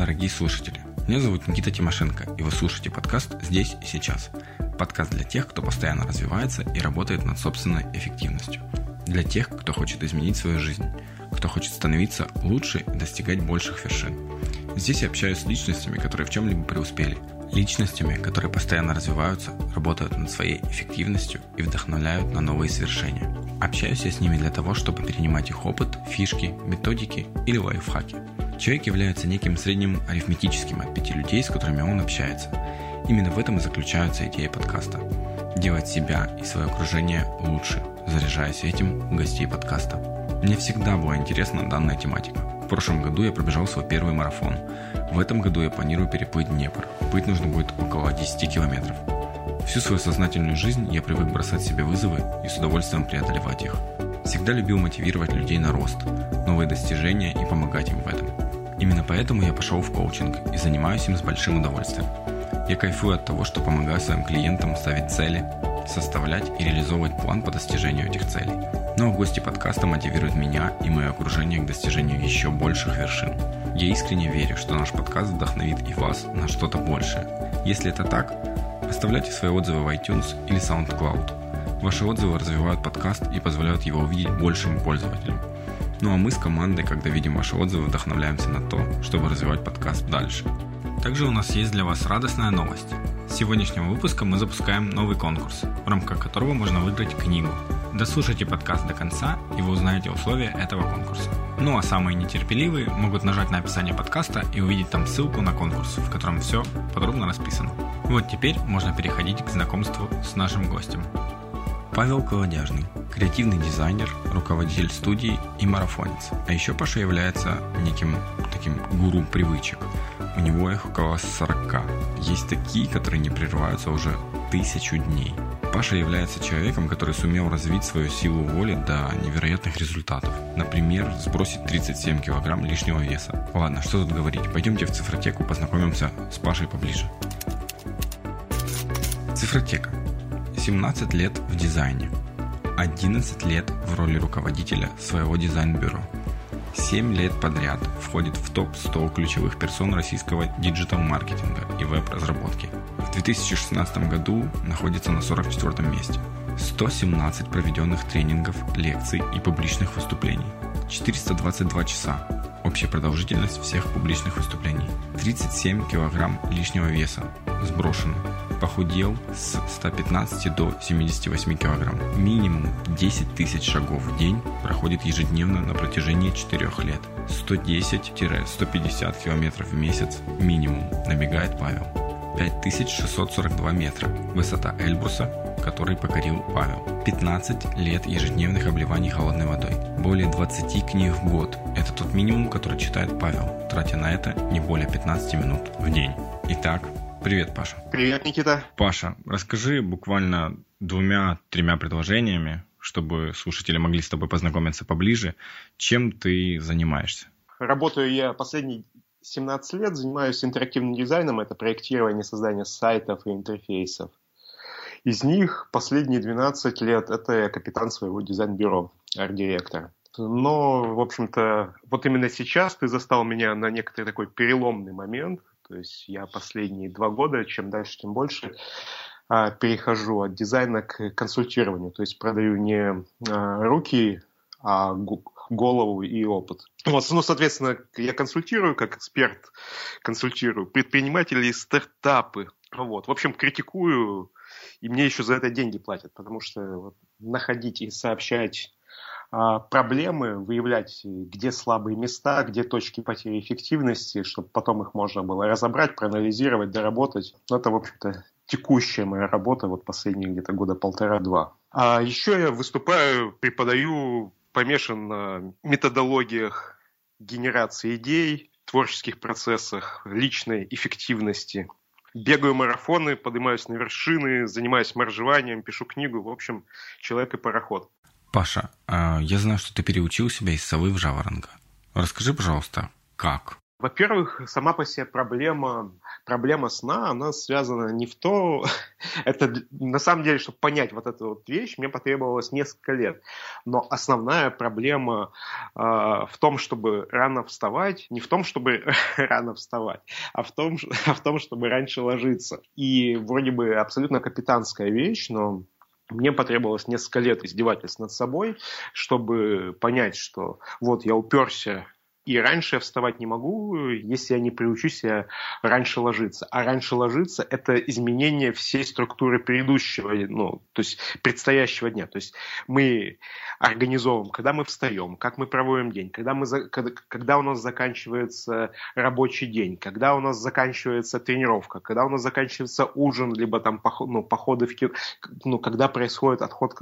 дорогие слушатели! Меня зовут Никита Тимошенко, и вы слушаете подкаст «Здесь и сейчас». Подкаст для тех, кто постоянно развивается и работает над собственной эффективностью. Для тех, кто хочет изменить свою жизнь, кто хочет становиться лучше и достигать больших вершин. Здесь я общаюсь с личностями, которые в чем-либо преуспели, личностями, которые постоянно развиваются, работают над своей эффективностью и вдохновляют на новые свершения. Общаюсь я с ними для того, чтобы перенимать их опыт, фишки, методики или лайфхаки – Человек является неким средним арифметическим от пяти людей, с которыми он общается. Именно в этом и заключается идея подкаста. Делать себя и свое окружение лучше, заряжаясь этим у гостей подкаста. Мне всегда была интересна данная тематика. В прошлом году я пробежал свой первый марафон. В этом году я планирую переплыть Днепр. Плыть нужно будет около 10 километров. Всю свою сознательную жизнь я привык бросать себе вызовы и с удовольствием преодолевать их. Всегда любил мотивировать людей на рост, новые достижения и помогать им в этом. Именно поэтому я пошел в коучинг и занимаюсь им с большим удовольствием. Я кайфую от того, что помогаю своим клиентам ставить цели, составлять и реализовывать план по достижению этих целей. Ну а гости подкаста мотивируют меня и мое окружение к достижению еще больших вершин. Я искренне верю, что наш подкаст вдохновит и вас на что-то большее. Если это так, оставляйте свои отзывы в iTunes или SoundCloud. Ваши отзывы развивают подкаст и позволяют его увидеть большим пользователям. Ну а мы с командой, когда видим ваши отзывы, вдохновляемся на то, чтобы развивать подкаст дальше. Также у нас есть для вас радостная новость. С сегодняшнего выпуска мы запускаем новый конкурс, в рамках которого можно выиграть книгу. Дослушайте подкаст до конца, и вы узнаете условия этого конкурса. Ну а самые нетерпеливые могут нажать на описание подкаста и увидеть там ссылку на конкурс, в котором все подробно расписано. Вот теперь можно переходить к знакомству с нашим гостем. Павел Колодяжный, креативный дизайнер, руководитель студии и марафонец. А еще Паша является неким таким гуру привычек. У него их около 40. Есть такие, которые не прерываются уже тысячу дней. Паша является человеком, который сумел развить свою силу воли до невероятных результатов. Например, сбросить 37 килограмм лишнего веса. Ладно, что тут говорить, пойдемте в цифротеку, познакомимся с Пашей поближе. Цифротека 17 лет в дизайне, 11 лет в роли руководителя своего дизайн-бюро, 7 лет подряд входит в топ-100 ключевых персон российского диджитал-маркетинга и веб-разработки. В 2016 году находится на 44 месте. 117 проведенных тренингов, лекций и публичных выступлений. 422 часа. Общая продолжительность всех публичных выступлений. 37 килограмм лишнего веса сброшено похудел с 115 до 78 килограмм. Минимум 10 тысяч шагов в день проходит ежедневно на протяжении 4 лет. 110-150 километров в месяц минимум, набегает Павел. 5642 метра – высота Эльбруса, который покорил Павел. 15 лет ежедневных обливаний холодной водой. Более 20 книг в год – это тот минимум, который читает Павел, тратя на это не более 15 минут в день. Итак, Привет, Паша. Привет, Никита. Паша, расскажи буквально двумя-тремя предложениями, чтобы слушатели могли с тобой познакомиться поближе, чем ты занимаешься. Работаю я последние 17 лет, занимаюсь интерактивным дизайном, это проектирование, создание сайтов и интерфейсов. Из них последние 12 лет это я капитан своего дизайн-бюро, арт-директор. Но, в общем-то, вот именно сейчас ты застал меня на некоторый такой переломный момент, то есть я последние два года, чем дальше, тем больше, а, перехожу от дизайна к консультированию. То есть продаю не а, руки, а голову и опыт. Вот, ну, соответственно, я консультирую, как эксперт консультирую предпринимателей, стартапы. Вот. В общем, критикую, и мне еще за это деньги платят, потому что вот, находить и сообщать проблемы, выявлять, где слабые места, где точки потери эффективности, чтобы потом их можно было разобрать, проанализировать, доработать. Ну, это, в общем-то, текущая моя работа вот последние где-то года полтора-два. А еще я выступаю, преподаю, помешан на методологиях генерации идей, творческих процессах, личной эффективности. Бегаю марафоны, поднимаюсь на вершины, занимаюсь моржеванием, пишу книгу. В общем, человек и пароход. Паша, а, я знаю, что ты переучил себя из совы в жаворонка. Расскажи, пожалуйста, как? Во-первых, сама по себе проблема проблема сна, она связана не в то... это на самом деле, чтобы понять вот эту вот вещь, мне потребовалось несколько лет. Но основная проблема э, в том, чтобы рано вставать, не в том, чтобы рано вставать, а в том, а в том, чтобы раньше ложиться. И вроде бы абсолютно капитанская вещь, но мне потребовалось несколько лет издевательств над собой, чтобы понять, что вот я уперся и раньше я вставать не могу, если я не приучусь себя раньше ложиться. А раньше ложиться – это изменение всей структуры предыдущего, ну, то есть предстоящего дня. То есть мы организовываем, когда мы встаем, как мы проводим день, когда, мы, когда, когда у нас заканчивается рабочий день, когда у нас заканчивается тренировка, когда у нас заканчивается ужин, либо там ну, походы в ну, когда происходит отход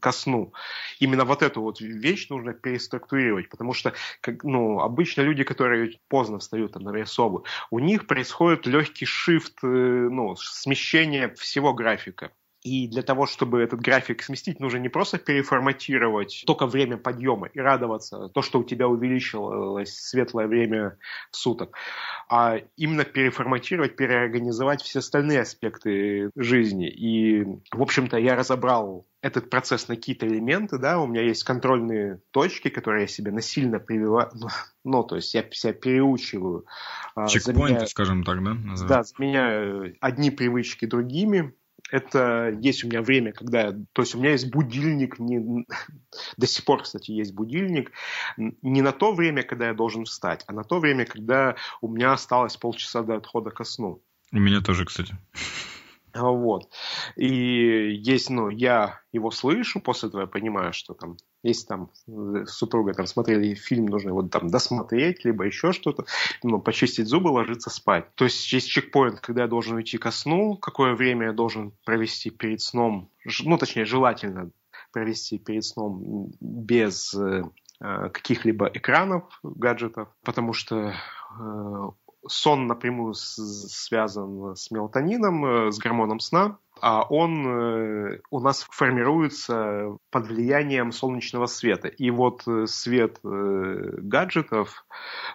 ко сну. Именно вот эту вот вещь нужно переструктурировать, потому что ну, обычно люди, которые поздно встают, там, например, собы, у них происходит легкий шифт, э, ну, смещение всего графика. И для того, чтобы этот график сместить, нужно не просто переформатировать только время подъема и радоваться, то, что у тебя увеличилось светлое время суток, а именно переформатировать, переорганизовать все остальные аспекты жизни. И, в общем-то, я разобрал этот процесс на какие-то элементы, да, у меня есть контрольные точки, которые я себе насильно прививаю, ну, ну то есть я себя переучиваю. А, Чекпоинты, заменяю, скажем так, да? Называется? Да, заменяю одни привычки другими, это есть у меня время, когда... То есть у меня есть будильник, не, до сих пор, кстати, есть будильник, не на то время, когда я должен встать, а на то время, когда у меня осталось полчаса до отхода ко сну. У меня тоже, кстати. Вот. И есть, ну, я его слышу, после этого я понимаю, что там, если там э, супруга там смотрели фильм, нужно его там досмотреть, либо еще что-то, ну, почистить зубы, ложиться спать. То есть есть чекпоинт, когда я должен уйти ко сну, какое время я должен провести перед сном, ну, точнее, желательно провести перед сном без э, э, каких-либо экранов, гаджетов, потому что сон напрямую связан с мелатонином, э, с гормоном сна, а он э, у нас формируется под влиянием солнечного света. И вот э, свет гаджетов,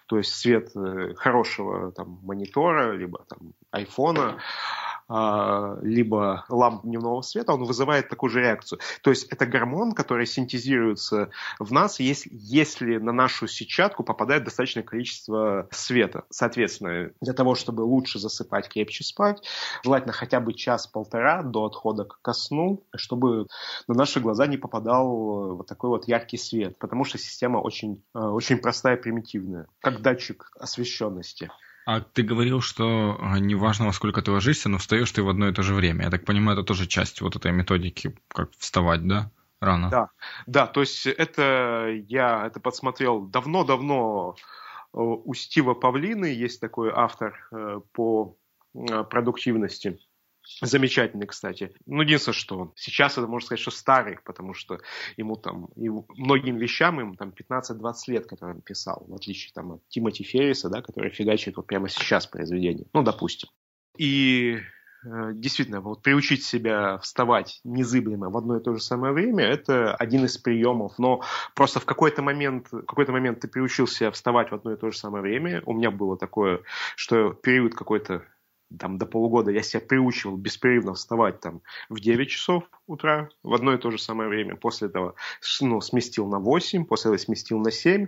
то есть свет хорошего там, монитора, либо там, айфона, либо ламп дневного света, он вызывает такую же реакцию. То есть это гормон, который синтезируется в нас, если, если на нашу сетчатку попадает достаточное количество света. Соответственно, для того, чтобы лучше засыпать, крепче спать, желательно хотя бы час-полтора до отхода ко сну, чтобы на наши глаза не попадал вот такой вот яркий свет, потому что система очень, э, очень простая примитивная, как датчик освещенности. А ты говорил, что а, неважно, во сколько ты ложишься, но встаешь ты в одно и то же время. Я так понимаю, это тоже часть вот этой методики, как вставать, да? Рано. Да, да, то есть это я это подсмотрел давно-давно э, у Стива Павлины, есть такой автор э, по э, продуктивности. Замечательный, кстати. Ну, единственное, что сейчас это можно сказать, что старый, потому что ему там, и многим вещам ему там 15-20 лет, которые он писал, в отличие там от Тимоти Ферриса, да, который фигачит вот прямо сейчас произведение. Ну, допустим. И э, действительно, вот приучить себя вставать незыблемо в одно и то же самое время, это один из приемов. Но просто в какой-то момент, в какой-то момент ты приучился вставать в одно и то же самое время. У меня было такое, что период какой-то там до полугода я себя приучивал беспрерывно вставать там в 9 часов утра в одно и то же самое время. После этого ну, сместил на 8, после этого сместил на 7,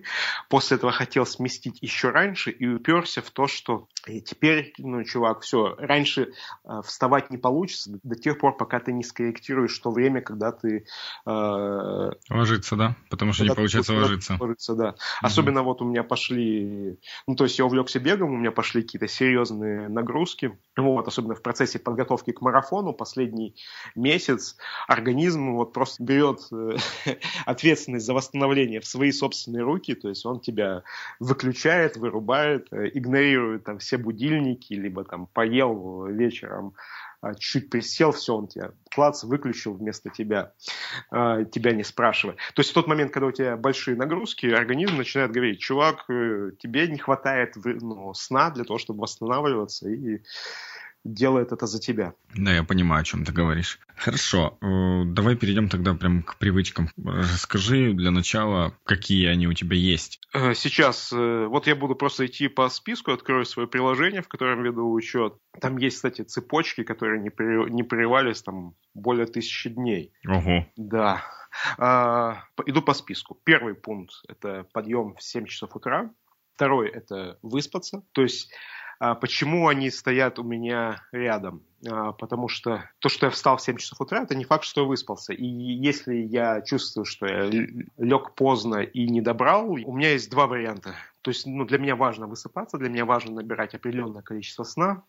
после этого хотел сместить еще раньше и уперся в то, что и теперь, ну, чувак, все, раньше э, вставать не получится до тех пор, пока ты не скорректируешь то время, когда ты... Э, ложиться, да? Потому что не получается ложиться. Ложиться, да. Угу. Особенно вот у меня пошли... Ну, то есть я увлекся бегом, у меня пошли какие-то серьезные нагрузки. Вот, особенно в процессе подготовки к марафону последний месяц организм вот просто берет э, ответственность за восстановление в свои собственные руки, то есть он тебя выключает, вырубает, э, игнорирует там все будильники, либо там поел вечером, а, чуть присел, все, он тебя клац выключил вместо тебя, а, тебя не спрашивая. То есть в тот момент, когда у тебя большие нагрузки, организм начинает говорить, чувак, э, тебе не хватает ну, сна для того, чтобы восстанавливаться и делает это за тебя. Да, я понимаю, о чем ты говоришь. Хорошо, э, давай перейдем тогда прям к привычкам. Расскажи для начала, какие они у тебя есть. Э, сейчас, э, вот я буду просто идти по списку, открою свое приложение, в котором веду учет. Там есть, кстати, цепочки, которые не, прерывались там более тысячи дней. Ого. Да. А, иду по списку. Первый пункт – это подъем в 7 часов утра. Второй – это выспаться. То есть почему они стоят у меня рядом? А, потому что то, что я встал в 7 часов утра, это не факт, что я выспался. И если я чувствую, что я лег поздно и не добрал, у меня есть два варианта. То есть ну, для меня важно высыпаться, для меня важно набирать определенное количество сна.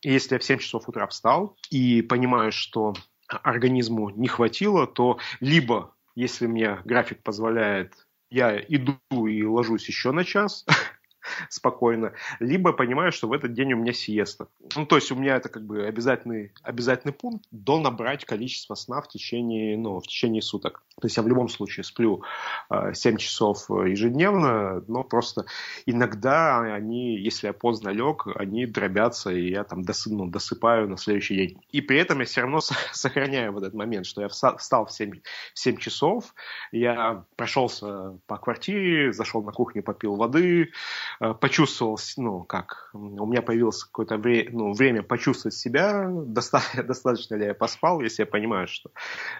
И если я в 7 часов утра встал и понимаю, что организму не хватило, то либо, если мне график позволяет, я иду и ложусь еще на час, спокойно, либо понимаю, что в этот день у меня сиеста. Ну, то есть у меня это как бы обязательный, обязательный пункт до набрать количество сна в течение, ну, в течение суток. То есть я в любом случае сплю э, 7 часов ежедневно, но просто иногда они, если я поздно лег, они дробятся, и я там дос, ну, досыпаю на следующий день. И при этом я все равно сохраняю в этот момент, что я встал в 7, в 7 часов, я прошелся по квартире, зашел на кухню, попил воды, Э, почувствовал, ну, как, у меня появилось какое-то вре- ну, время почувствовать себя, доста- достаточно ли я поспал, если я понимаю, что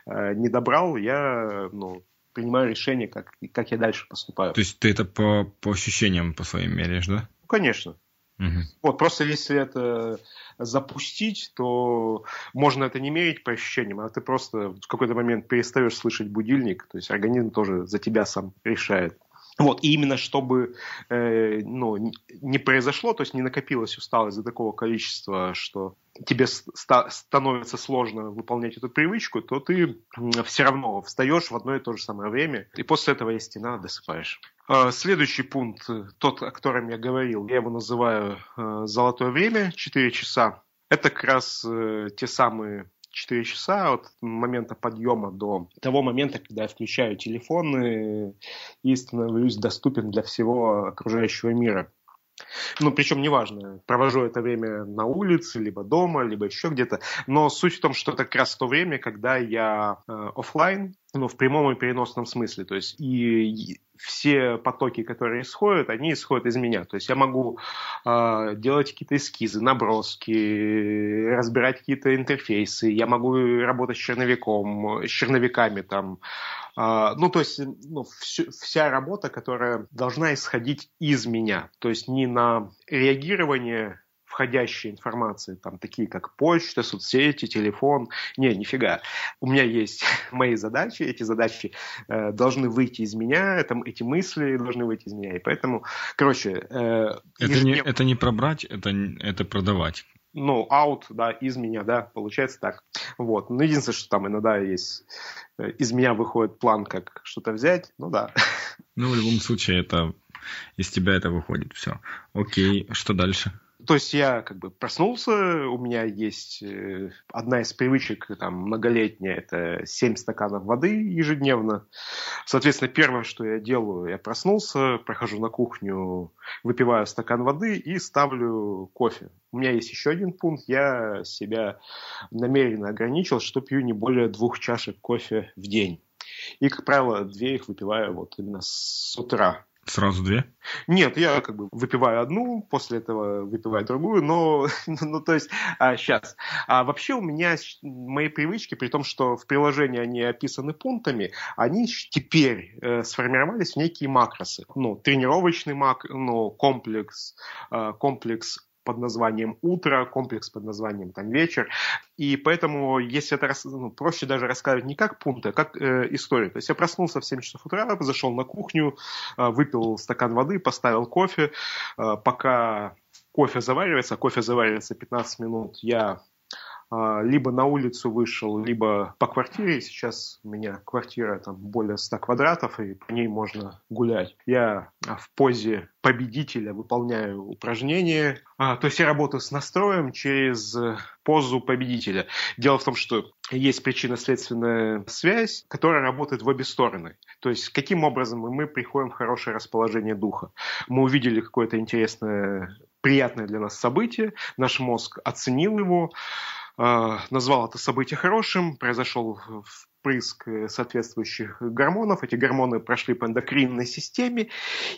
э, не добрал, я, ну, принимаю решение, как, как я дальше поступаю. То есть ты это по, по ощущениям по своим меряешь, да? Ну, конечно. Угу. Вот, просто если это запустить, то можно это не мерить по ощущениям, а ты просто в какой-то момент перестаешь слышать будильник, то есть организм тоже за тебя сам решает. Вот, и именно чтобы э, ну, не произошло, то есть не накопилась усталость за такого количества, что тебе ста- становится сложно выполнять эту привычку, то ты все равно встаешь в одно и то же самое время, и после этого, если надо, досыпаешь. Э, следующий пункт, тот, о котором я говорил, я его называю э, «золотое время», 4 часа. Это как раз э, те самые 4 часа от момента подъема до того момента, когда я включаю телефон и становлюсь доступен для всего окружающего мира. Ну, причем неважно, провожу это время на улице, либо дома, либо еще где-то. Но суть в том, что это как раз то время, когда я э, офлайн, ну, в прямом и переносном смысле. То есть и все потоки, которые исходят, они исходят из меня. То есть я могу э, делать какие-то эскизы, наброски, разбирать какие-то интерфейсы. Я могу работать с черновиком, с черновиками там. Э, ну, то есть ну, всю, вся работа, которая должна исходить из меня. То есть не на реагирование входящей информации, там такие как почта, соцсети, телефон. Не, нифига. У меня есть мои задачи, эти задачи э, должны выйти из меня, это, эти мысли должны выйти из меня. И поэтому, короче... Э, это, не, это не пробрать, это, это продавать ну, out, да, из меня, да, получается так. Вот. Ну, единственное, что там иногда есть, э, из меня выходит план, как что-то взять, ну да. Ну, в любом случае, это из тебя это выходит, все. Окей, что дальше? То есть я как бы проснулся, у меня есть э, одна из привычек там многолетняя, это 7 стаканов воды ежедневно. Соответственно, первое, что я делаю, я проснулся, прохожу на кухню, выпиваю стакан воды и ставлю кофе. У меня есть еще один пункт, я себя намеренно ограничил, что пью не более двух чашек кофе в день. И, как правило, две их выпиваю вот именно с утра. Сразу две? Нет, я как бы выпиваю одну, после этого выпиваю другую, но, ну, то есть, а, сейчас. А вообще у меня мои привычки, при том, что в приложении они описаны пунктами, они теперь э, сформировались в некие макросы. Ну, тренировочный мак, ну, комплекс, э, комплекс под названием «Утро», комплекс под названием там «Вечер». И поэтому, если это ну, проще даже рассказывать не как пункты, а как э, историю. То есть я проснулся в 7 часов утра, зашел на кухню, э, выпил стакан воды, поставил кофе. Э, пока кофе заваривается, кофе заваривается 15 минут, я а, либо на улицу вышел, либо по квартире. Сейчас у меня квартира там более 100 квадратов, и по ней можно гулять. Я а, в позе победителя выполняю упражнения. А, то есть я работаю с настроем через позу победителя. Дело в том, что есть причинно-следственная связь, которая работает в обе стороны. То есть каким образом мы приходим в хорошее расположение духа. Мы увидели какое-то интересное приятное для нас событие, наш мозг оценил его, э, назвал это событие хорошим, произошел впрыск э, соответствующих гормонов. Эти гормоны прошли по эндокринной системе,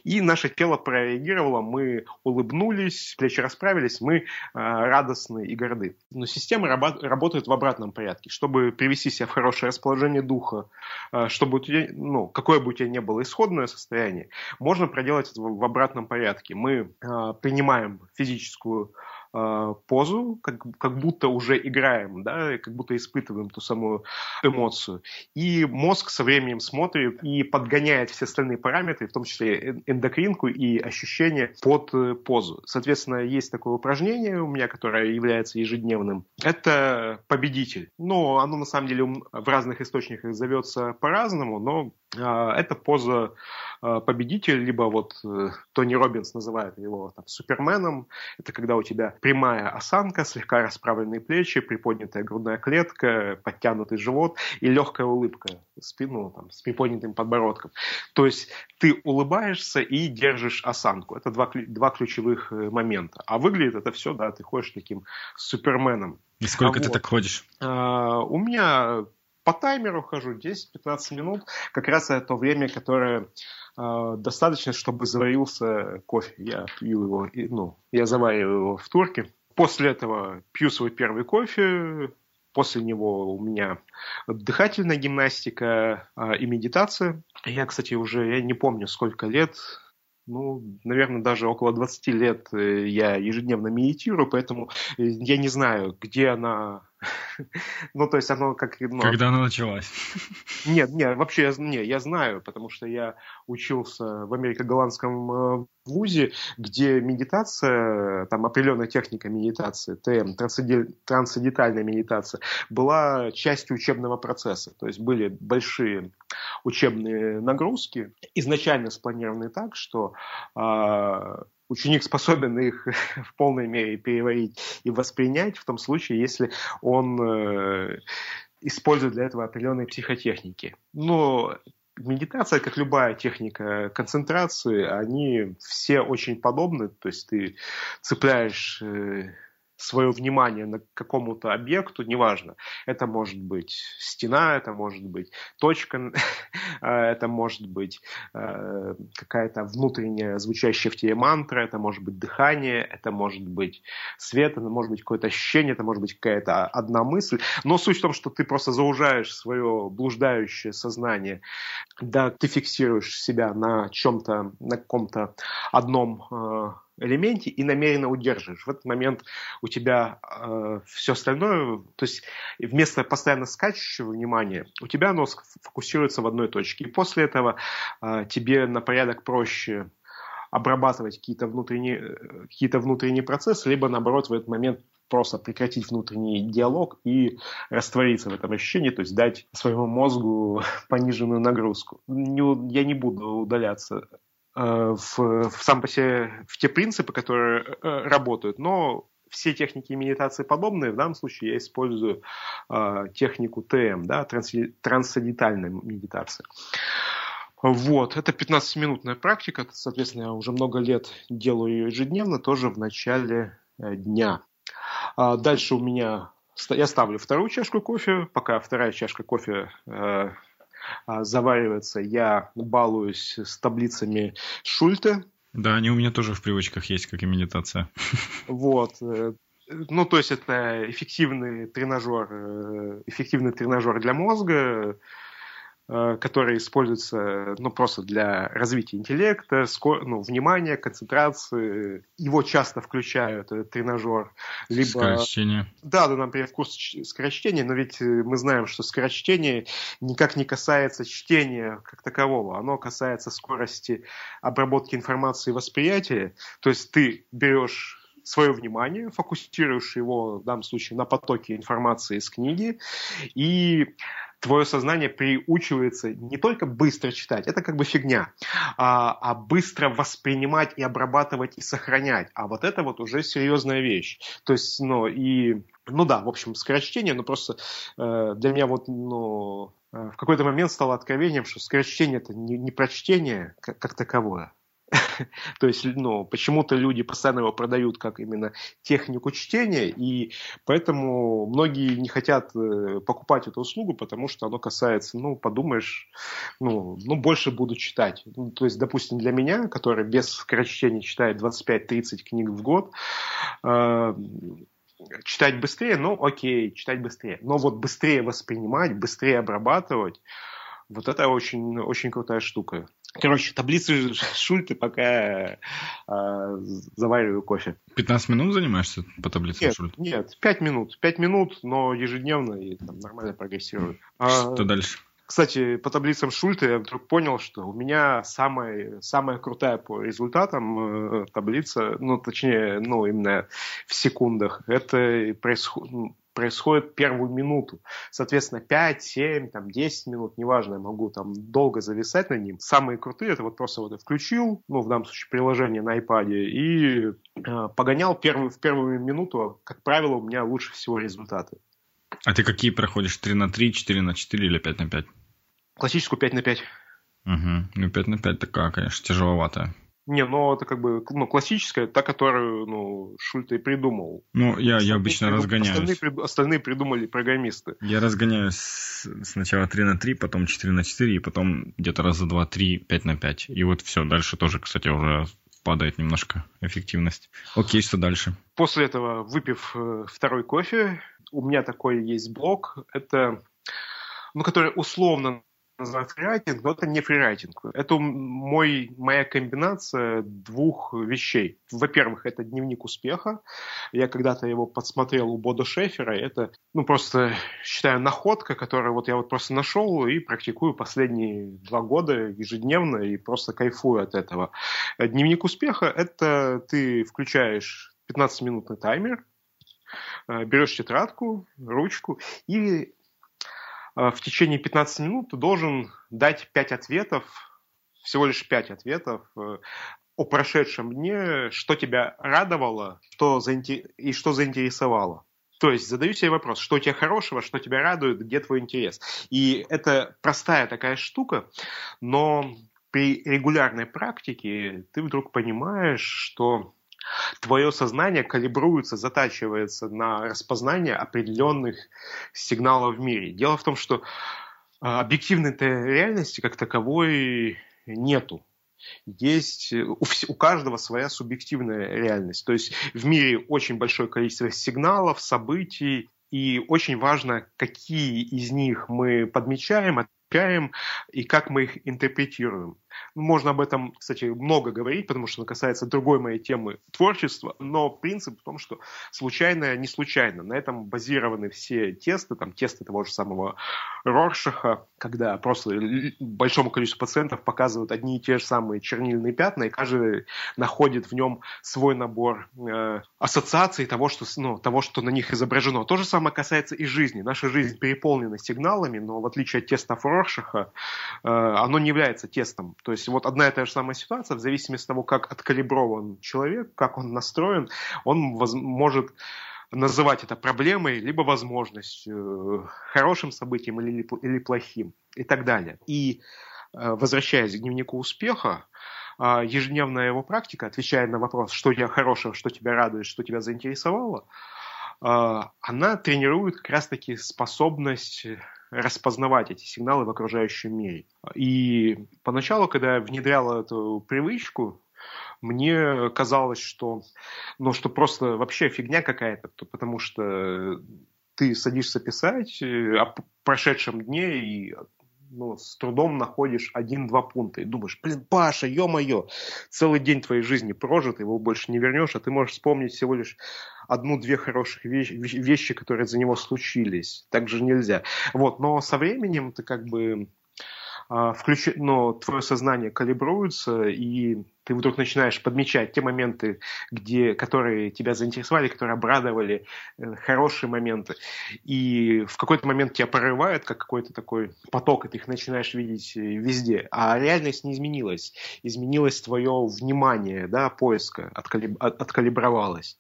и наше тело прореагировало. Мы улыбнулись, плечи расправились, мы э, радостны и горды. Но система работает в обратном порядке. Чтобы привести себя в хорошее расположение духа, э, чтобы ну, какое бы у тебя ни было исходное состояние, можно проделать это в обратном порядке. Мы принимаем физическую э, позу, как, как будто уже играем, да, как будто испытываем ту самую эмоцию. И мозг со временем смотрит и подгоняет все остальные параметры, в том числе эндокринку и ощущения под э, позу. Соответственно, есть такое упражнение у меня, которое является ежедневным. Это победитель. Но оно на самом деле в разных источниках зовется по-разному, но э, это поза э, победитель, либо вот э, Тони Робинс называет его там, суперменом. Это когда у тебя прямая осанка, слегка расправленные плечи, приподнятая грудная клетка, подтянутый живот и легкая улыбка спину там, с приподнятым подбородком. То есть ты улыбаешься и держишь осанку. Это два, два ключевых э, момента. А выглядит это все, да, ты ходишь таким суперменом. И сколько а ты вот. так ходишь? А, у меня по таймеру хожу 10-15 минут. Как раз это то время, которое достаточно, чтобы заварился кофе. Я пью его, ну, я завариваю его в турке. После этого пью свой первый кофе, После него у меня дыхательная гимнастика э, и медитация. Я, кстати, уже я не помню, сколько лет, ну, наверное, даже около 20 лет э, я ежедневно медитирую, поэтому э, я не знаю, где она ну, то есть оно как... Ну, Когда оно началось? Нет, нет, вообще я, не, я знаю, потому что я учился в америко-голландском э, вузе, где медитация, там определенная техника медитации, ТМ, трансцендентальная медитация, была частью учебного процесса. То есть были большие учебные нагрузки, изначально спланированные так, что э, ученик способен их в полной мере переварить и воспринять в том случае, если он э, использует для этого определенные психотехники. Но медитация, как любая техника концентрации, они все очень подобны. То есть ты цепляешь э, свое внимание на какому-то объекту, неважно. Это может быть стена, это может быть точка, а, это может быть э, какая-то внутренняя звучащая в тебе мантра, это может быть дыхание, это может быть свет, это может быть какое-то ощущение, это может быть какая-то одна мысль. Но суть в том, что ты просто заужаешь свое блуждающее сознание, да, ты фиксируешь себя на чем-то, на каком-то одном э, элементе и намеренно удерживаешь. В этот момент у тебя э, все остальное, то есть вместо постоянно скачущего внимания, у тебя оно фокусируется в одной точке. И после этого э, тебе на порядок проще обрабатывать какие-то внутренние, э, какие внутренние процессы, либо наоборот в этот момент просто прекратить внутренний диалог и раствориться в этом ощущении, то есть дать своему мозгу пониженную нагрузку. Не, я не буду удаляться в, в сам по себе, в те принципы, которые э, работают, но все техники медитации подобные. В данном случае я использую э, технику ТМ, да, трансцендентальная медитация. Вот, это 15-минутная практика, соответственно, я уже много лет делаю ее ежедневно, тоже в начале э, дня. А дальше у меня я ставлю вторую чашку кофе, пока вторая чашка кофе э, заваривается, я балуюсь с таблицами Шульте. Да, они у меня тоже в привычках есть, как и медитация. Вот. Э, ну, то есть это эффективный тренажер, э, эффективный тренажер для мозга, Э, который используется ну, просто для развития интеллекта, скор... ну, внимания, концентрации. Его часто включают, этот тренажер. Либо... Скорочтение. Да, да, например, курс скорочтения, но ведь э, мы знаем, что скорочтение никак не касается чтения как такового. Оно касается скорости обработки информации и восприятия. То есть ты берешь свое внимание, фокусируешь его в данном случае на потоке информации из книги и твое сознание приучивается не только быстро читать, это как бы фигня, а, а быстро воспринимать и обрабатывать и сохранять. А вот это вот уже серьезная вещь. То есть, ну, и, ну да, в общем, скорочтение, но просто э, для меня вот, ну, э, в какой-то момент стало откровением, что скорочтение это не, не прочтение как, как таковое. то есть, ну, почему-то люди постоянно его продают как именно технику чтения, и поэтому многие не хотят э, покупать эту услугу, потому что оно касается, ну, подумаешь, ну, ну больше буду читать. Ну, то есть, допустим, для меня, который без скорочтения читает 25-30 книг в год, э, читать быстрее, ну окей, читать быстрее. Но вот быстрее воспринимать, быстрее обрабатывать, вот это очень, очень крутая штука. Короче, таблицы Шульты пока э, завариваю кофе. 15 минут занимаешься по таблице нет, Шульты? Нет, 5 минут. 5 минут, но ежедневно и там, нормально прогрессирую. Что а, дальше? Кстати, по таблицам Шульта я вдруг понял, что у меня самая, самая крутая по результатам э, таблица, ну, точнее, ну, именно в секундах, это происходит происходит первую минуту. Соответственно, 5, 7, там, 10 минут, неважно, я могу там долго зависать на ним. Самые крутые, это вот просто вот я включил, ну, в данном случае, приложение на iPad, и э, погонял первую, в первую минуту, как правило, у меня лучше всего результаты. А ты какие проходишь? 3 на 3, 4 на 4 или 5 на 5? Классическую 5 на 5. Угу. Ну, 5 на 5 такая, конечно, тяжеловатая. Не, ну это как бы ну, классическая, та, которую ну, Шульта и придумал. Ну, я, я обычно придум... разгоняюсь. Остальные, остальные придумали программисты. Я разгоняюсь сначала 3 на 3, потом 4 на 4, и потом где-то раза 2, 3, 5 на 5. И вот все, дальше тоже, кстати, уже падает немножко эффективность. Окей, что дальше? После этого, выпив э, второй кофе, у меня такой есть блок, это, ну, который условно называют фрирайтинг, но это не фрирайтинг. Это мой, моя комбинация двух вещей. Во-первых, это дневник успеха. Я когда-то его подсмотрел у Бода Шефера. Это, ну, просто, считаю, находка, которую вот я вот просто нашел и практикую последние два года ежедневно и просто кайфую от этого. Дневник успеха – это ты включаешь 15-минутный таймер, э, берешь тетрадку, ручку и в течение 15 минут ты должен дать 5 ответов, всего лишь 5 ответов э, о прошедшем дне, что тебя радовало что заинтер... и что заинтересовало. То есть задаю себе вопрос, что у тебя хорошего, что тебя радует, где твой интерес. И это простая такая штука, но при регулярной практике ты вдруг понимаешь, что твое сознание калибруется, затачивается на распознание определенных сигналов в мире. Дело в том, что а, объективной реальности как таковой нету. Есть у, у каждого своя субъективная реальность. То есть в мире очень большое количество сигналов, событий, и очень важно, какие из них мы подмечаем, отмечаем и как мы их интерпретируем. Можно об этом, кстати, много говорить, потому что оно касается другой моей темы творчества, но принцип в том, что случайное не случайно. На этом базированы все тесты, там тесты того же самого Роршаха, когда просто большому количеству пациентов показывают одни и те же самые чернильные пятна, и каждый находит в нем свой набор э, ассоциаций того что, ну, того, что на них изображено. То же самое касается и жизни. Наша жизнь переполнена сигналами, но в отличие от тестов Роршаха, э, оно не является тестом. То есть вот одна и та же самая ситуация, в зависимости от того, как откалиброван человек, как он настроен, он воз- может называть это проблемой, либо возможностью, э, хорошим событием или, или плохим и так далее. И э, возвращаясь к дневнику успеха, э, ежедневная его практика, отвечая на вопрос, что тебя хорошего, что тебя радует, что тебя заинтересовало, она тренирует как раз-таки способность распознавать эти сигналы в окружающем мире. И поначалу, когда я внедрял эту привычку, мне казалось, что, ну, что просто вообще фигня какая-то, потому что ты садишься писать э, о прошедшем дне и ну, с трудом находишь один-два пункта и думаешь, блин, Паша, ё-моё, целый день твоей жизни прожит, его больше не вернешь, а ты можешь вспомнить всего лишь одну-две хороших вещи, вещи, которые за него случились. Так же нельзя. Вот, но со временем ты как бы а, включи, но твое сознание калибруется, и ты вдруг начинаешь подмечать те моменты, где, которые тебя заинтересовали, которые обрадовали, э, хорошие моменты. И в какой-то момент тебя прорывает, как какой-то такой поток, и ты их начинаешь видеть э, везде. А реальность не изменилась. Изменилось твое внимание, да, поиска, откалиб... откалибровалось.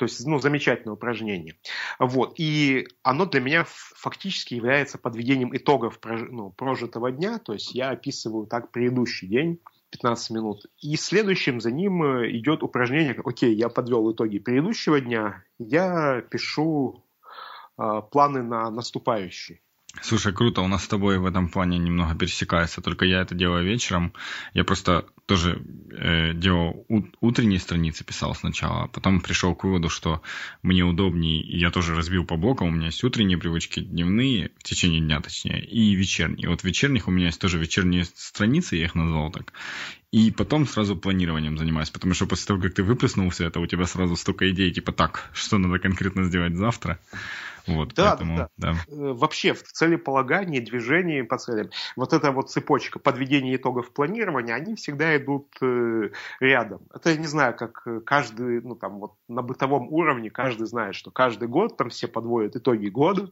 То есть, ну, замечательное упражнение. Вот. И оно для меня фактически является подведением итогов ну, прожитого дня. То есть я описываю так предыдущий день. 15 минут. И следующим за ним э, идет упражнение, окей, я подвел итоги предыдущего дня, я пишу э, планы на наступающий. Слушай, круто, у нас с тобой в этом плане немного пересекается, только я это делаю вечером. Я просто тоже э, делал утренние страницы, писал сначала, а потом пришел к выводу, что мне удобнее, я тоже разбил по блокам, у меня есть утренние привычки, дневные, в течение дня точнее, и вечерние. Вот вечерних у меня есть тоже вечерние страницы, я их назвал так. И потом сразу планированием занимаюсь, потому что после того, как ты выплеснул все это, у тебя сразу столько идей, типа так, что надо конкретно сделать завтра. Вот, да, поэтому, да. да. Э, вообще в целеполагании, движении по целям, вот эта вот цепочка подведения итогов планирования, они всегда идут э, рядом. Это я не знаю, как каждый, ну там вот на бытовом уровне каждый знает, что каждый год там все подводят итоги года,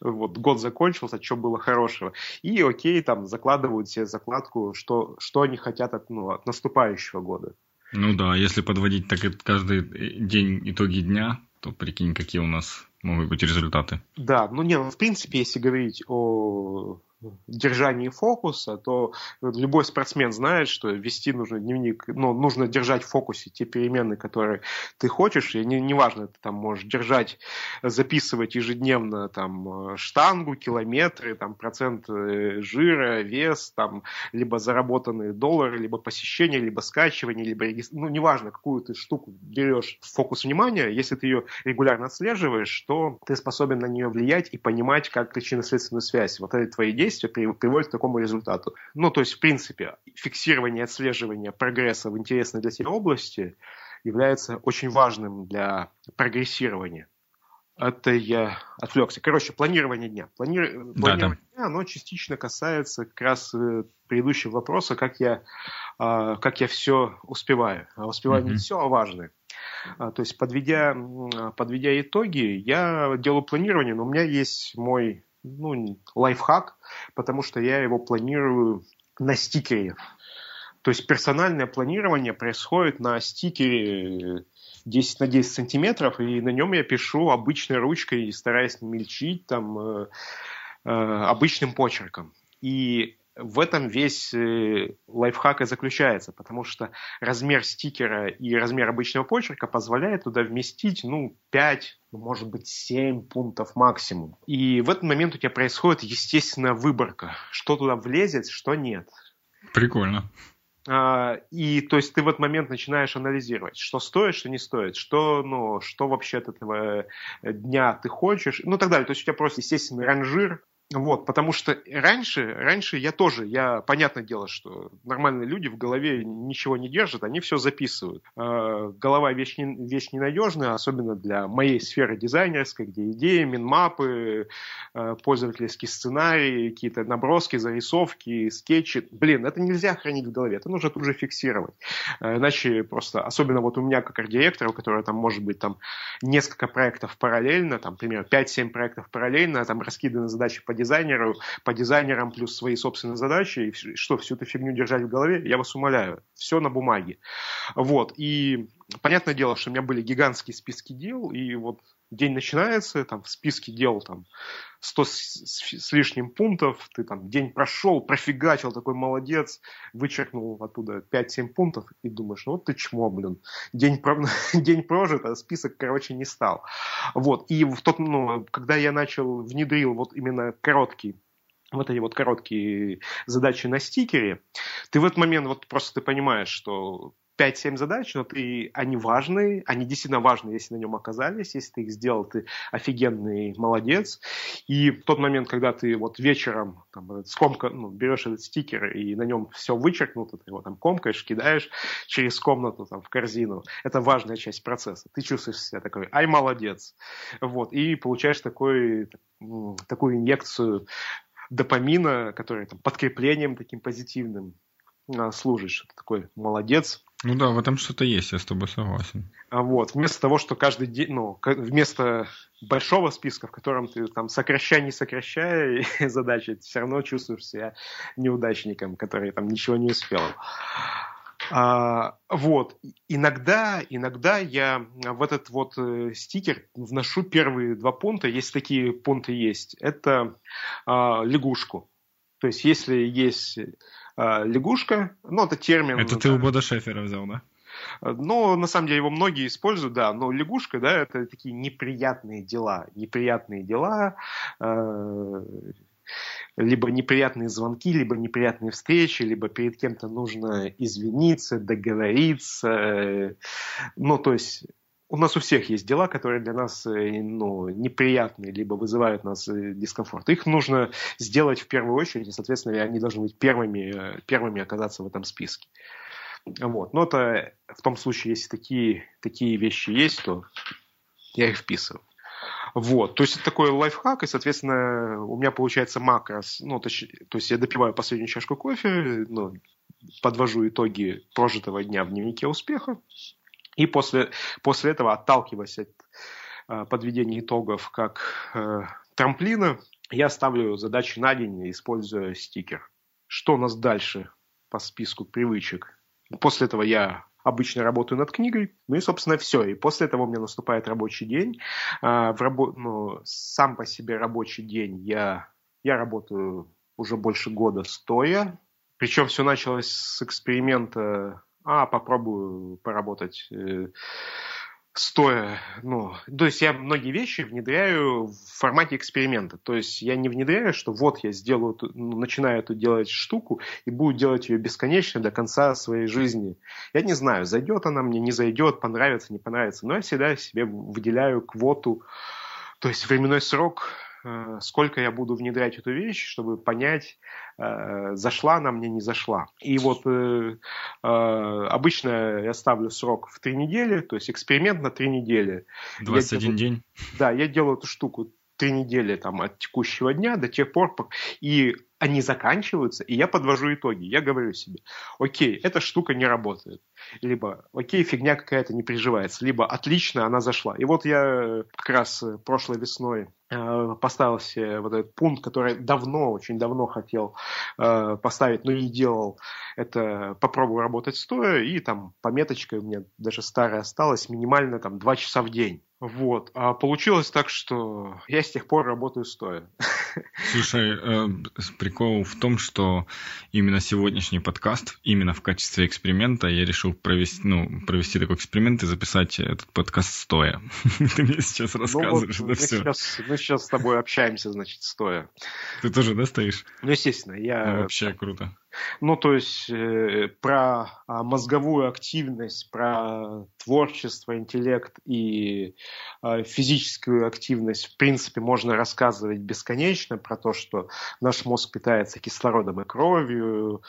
вот год закончился, что было хорошего, и окей, там закладывают себе закладку, что, что они хотят от, ну, от наступающего года. Ну да, если подводить так каждый день итоги дня, то прикинь, какие у нас могут быть результаты. Да, ну не, ну, в принципе, если говорить о держании фокуса, то любой спортсмен знает, что вести нужно дневник, ну, нужно держать в фокусе те перемены, которые ты хочешь, и не, неважно, ты там можешь держать, записывать ежедневно там штангу, километры, там процент э, жира, вес, там либо заработанные доллары, либо посещение, либо скачивание, либо ну, неважно, какую ты штуку берешь в фокус внимания, если ты ее регулярно отслеживаешь, то ты способен на нее влиять и понимать, как причинно-следственную связь. Вот это твои действия действия приводит к такому результату. Ну, то есть, в принципе, фиксирование, отслеживание прогресса в интересной для тебя области является очень важным для прогрессирования. Это я отвлекся. Короче, планирование дня. Плани... Да, планирование да. дня, оно частично касается как раз э, предыдущего вопроса, как я, а, как я все успеваю. А успеваю mm-hmm. не все, а важное. А, то есть, подведя, подведя итоги, я делаю планирование, но у меня есть мой ну, лайфхак, потому что я его планирую на стикере. То есть персональное планирование происходит на стикере 10 на 10 сантиметров, и на нем я пишу обычной ручкой, стараясь не мельчить, там, э, э, обычным почерком. И в этом весь э, лайфхак и заключается, потому что размер стикера и размер обычного почерка позволяет туда вместить, ну, 5, ну, может быть, 7 пунктов максимум. И в этот момент у тебя происходит естественная выборка, что туда влезет, что нет. Прикольно. А, и то есть ты в этот момент начинаешь анализировать, что стоит, что не стоит, что, ну, что вообще от этого дня ты хочешь, ну и так далее. То есть у тебя просто естественный ранжир вот, потому что раньше, раньше я тоже, я, понятное дело, что нормальные люди в голове ничего не держат, они все записывают. Э, голова вещь, не, вещь ненадежная, особенно для моей сферы дизайнерской, где идеи, минмапы, э, пользовательские сценарии, какие-то наброски, зарисовки, скетчи. Блин, это нельзя хранить в голове, это нужно тут же фиксировать. Э, иначе просто, особенно вот у меня как арт-директора, у которого там может быть там несколько проектов параллельно, там, например, 5-7 проектов параллельно, там раскиданы задачи по дизайнеру, по дизайнерам плюс свои собственные задачи, и что, всю эту фигню держать в голове, я вас умоляю, все на бумаге. Вот, и понятное дело, что у меня были гигантские списки дел, и вот день начинается, там в списке дел там 100 с, с лишним пунктов, ты там день прошел, профигачил, такой молодец, вычеркнул оттуда 5-7 пунктов и думаешь, ну вот ты чмо, блин, день, про... день прожит, а список, короче, не стал. Вот, и в тот, ну, когда я начал, внедрил вот именно короткий вот эти вот короткие задачи на стикере, ты в этот момент вот просто ты понимаешь, что 5-7 задач, но ты, они важные, они действительно важны, если на нем оказались, если ты их сделал, ты офигенный молодец. И в тот момент, когда ты вот вечером там, скомка, ну, берешь этот стикер и на нем все вычеркнуто, ты его там комкаешь, кидаешь через комнату там, в корзину, это важная часть процесса. Ты чувствуешь себя такой, ай, молодец. Вот, и получаешь такой, такую инъекцию допамина, который там, подкреплением таким позитивным служишь. Ты такой молодец, ну да, в этом что-то есть, я с тобой согласен. А вот, вместо того, что каждый день, ну, вместо большого списка, в котором ты там сокращай, не сокращая задачи, ты все равно чувствуешь себя неудачником, который там ничего не успел. А, вот, иногда, иногда я в этот вот э, стикер вношу первые два пункта, если такие пункты есть, это а, лягушку. То есть, если есть лягушка, ну, это термин... Это ты у Бода Шефера взял, да? Но на самом деле его многие используют, да, но лягушка, да, это такие неприятные дела, неприятные дела, э, либо неприятные звонки, либо неприятные встречи, либо перед кем-то нужно извиниться, договориться, ну, то есть у нас у всех есть дела, которые для нас э, ну, неприятные, либо вызывают нас э, дискомфорт. Их нужно сделать в первую очередь, и, соответственно, они должны быть первыми, э, первыми оказаться в этом списке. Вот. Но это в том случае, если такие, такие вещи есть, то я их вписываю. Вот, то есть это такой лайфхак, и, соответственно, у меня получается макрос, ну, то, то есть я допиваю последнюю чашку кофе, ну, подвожу итоги прожитого дня в дневнике успеха, и после, после этого, отталкиваясь от э, подведения итогов как э, трамплина, я ставлю задачи на день, используя стикер. Что у нас дальше по списку привычек? После этого я обычно работаю над книгой, ну и, собственно, все. И после этого у меня наступает рабочий день. А, в рабо... ну, сам по себе рабочий день я, я работаю уже больше года стоя. Причем все началось с эксперимента, а попробую поработать э, стоя, ну, то есть я многие вещи внедряю в формате эксперимента. То есть я не внедряю, что вот я сделаю, ну, начинаю эту делать штуку и буду делать ее бесконечно до конца своей жизни. Я не знаю, зайдет она мне, не зайдет, понравится, не понравится, но я всегда себе выделяю квоту, то есть временной срок сколько я буду внедрять эту вещь, чтобы понять, э, зашла она мне, не зашла. И вот э, обычно я ставлю срок в три недели, то есть эксперимент на три недели. 21 делаю, день? Да, я делаю эту штуку три недели там, от текущего дня до тех пор, и они заканчиваются, и я подвожу итоги. Я говорю себе, окей, эта штука не работает. Либо, окей, фигня какая-то не приживается. Либо, отлично, она зашла. И вот я как раз прошлой весной Э, поставил себе вот этот пункт, который давно, очень давно хотел э, поставить, но не делал, это попробую работать стоя, и там пометочка у меня даже старая осталась, минимально там 2 часа в день. Вот. А получилось так, что я с тех пор работаю стоя. Слушай, э, прикол в том, что именно сегодняшний подкаст, именно в качестве эксперимента, я решил провести, ну, провести такой эксперимент и записать этот подкаст стоя. Ты мне сейчас ну рассказываешь ну, вот, это все. Сейчас, мы сейчас с тобой общаемся, значит, стоя. Ты тоже, да, стоишь? Ну, естественно. Я... Ну, вообще круто. Ну, то есть э, про а, мозговую активность, про творчество, интеллект и э, физическую активность, в принципе, можно рассказывать бесконечно про то, что наш мозг питается кислородом и кровью,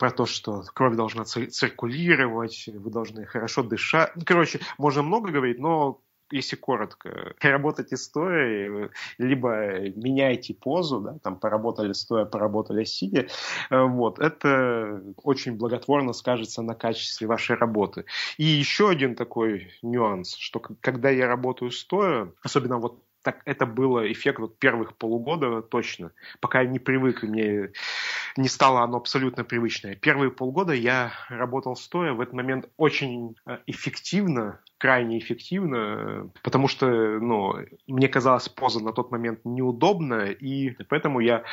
про то, что кровь должна циркулировать, вы должны хорошо дышать. Ну, короче, можно много говорить, но если коротко, работать стоя, либо меняйте позу, да, там поработали стоя, поработали сидя, э, вот, это очень благотворно скажется на качестве вашей работы. И еще один такой нюанс, что когда я работаю стоя, особенно вот так это было эффект вот первых полугода точно, пока я не привык, мне не стало оно абсолютно привычное. Первые полгода я работал стоя, в этот момент очень э, эффективно, крайне эффективно, потому что ну, мне казалась поза на тот момент неудобная, и поэтому я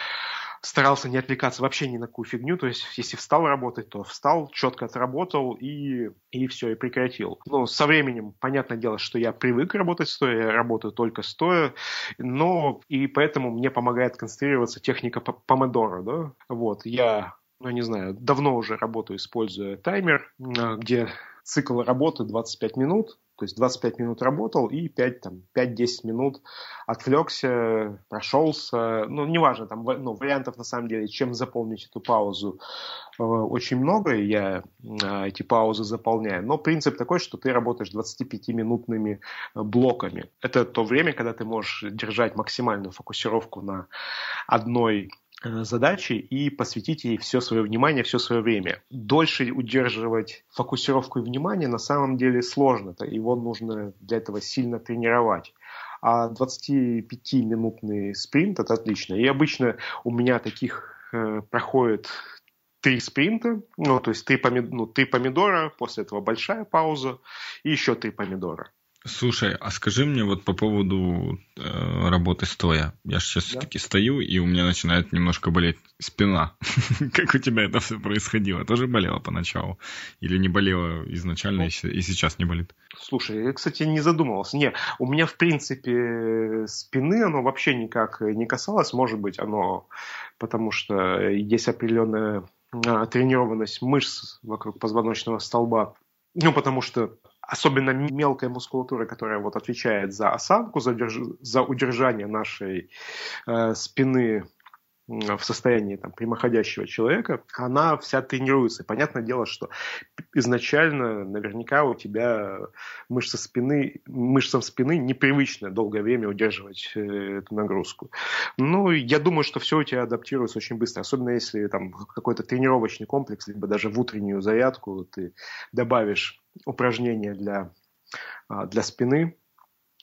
старался не отвлекаться вообще ни на какую фигню, то есть если встал работать, то встал, четко отработал и, и все, и прекратил. Но со временем, понятное дело, что я привык работать стоя, я работаю только стоя, но и поэтому мне помогает концентрироваться техника помодора, да, вот, я ну, не знаю, давно уже работаю, используя таймер, где цикл работы 25 минут, то есть 25 минут работал и 5, там, 5-10 минут отвлекся, прошелся. Ну, неважно, там ну, вариантов на самом деле, чем заполнить эту паузу, э, очень много, я э, эти паузы заполняю. Но принцип такой, что ты работаешь 25-минутными э, блоками. Это то время, когда ты можешь держать максимальную фокусировку на одной задачи и посвятить ей все свое внимание, все свое время. Дольше удерживать фокусировку и внимание на самом деле сложно. Его нужно для этого сильно тренировать. А 25-минутный спринт – это отлично. И обычно у меня таких э, проходит три спринта, ну, то есть три, помид... ну, три помидора, после этого большая пауза и еще три помидора. Слушай, а скажи мне вот по поводу э, работы стоя. Я сейчас да? все-таки стою, и у меня начинает немножко болеть спина. как у тебя это все происходило? Тоже болело поначалу? Или не болело изначально ну, и сейчас не болит? Слушай, я, кстати, не задумывался. Не, у меня, в принципе, спины оно вообще никак не касалось. Может быть, оно потому что есть определенная а, тренированность мышц вокруг позвоночного столба. Ну, потому что особенно мелкая мускулатура, которая вот отвечает за осанку, за, держ... за удержание нашей э, спины в состоянии там, прямоходящего человека, она вся тренируется. понятное дело, что изначально наверняка у тебя мышцы спины, мышцам спины непривычно долгое время удерживать э, эту нагрузку. Ну, я думаю, что все у тебя адаптируется очень быстро, особенно если там какой-то тренировочный комплекс, либо даже в утреннюю зарядку ты добавишь упражнения для, а, для спины,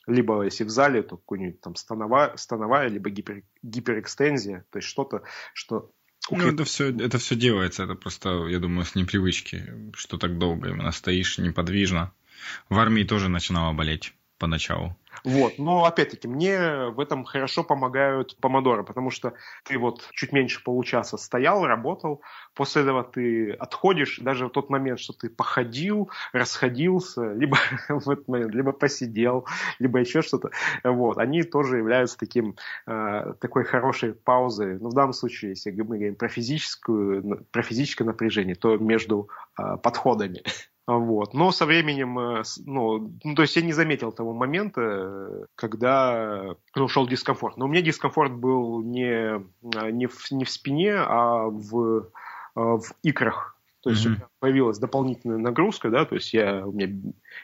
либо если в зале, то какой-нибудь там становая, становая либо гипер, гиперэкстензия, то есть что-то, что ну, это все, это все делается, это просто, я думаю, с непривычки, что так долго именно стоишь неподвижно. В армии тоже начинало болеть поначалу. Вот. Но опять-таки, мне в этом хорошо помогают помодоры, потому что ты вот чуть меньше получаса стоял, работал, после этого ты отходишь, даже в тот момент, что ты походил, расходился, либо в этот момент, либо посидел, либо еще что-то, вот, они тоже являются таким, э, такой хорошей паузой. Но в данном случае, если мы говорим про, физическую, про физическое напряжение, то между э, подходами. Вот. Но со временем, э, ну, ну, то есть я не заметил того момента, когда ну, ушел дискомфорт. Но у меня дискомфорт был не, не, в, не в спине, а в, э, в икрах. То есть mm-hmm. у меня появилась дополнительная нагрузка, да, то есть я, у меня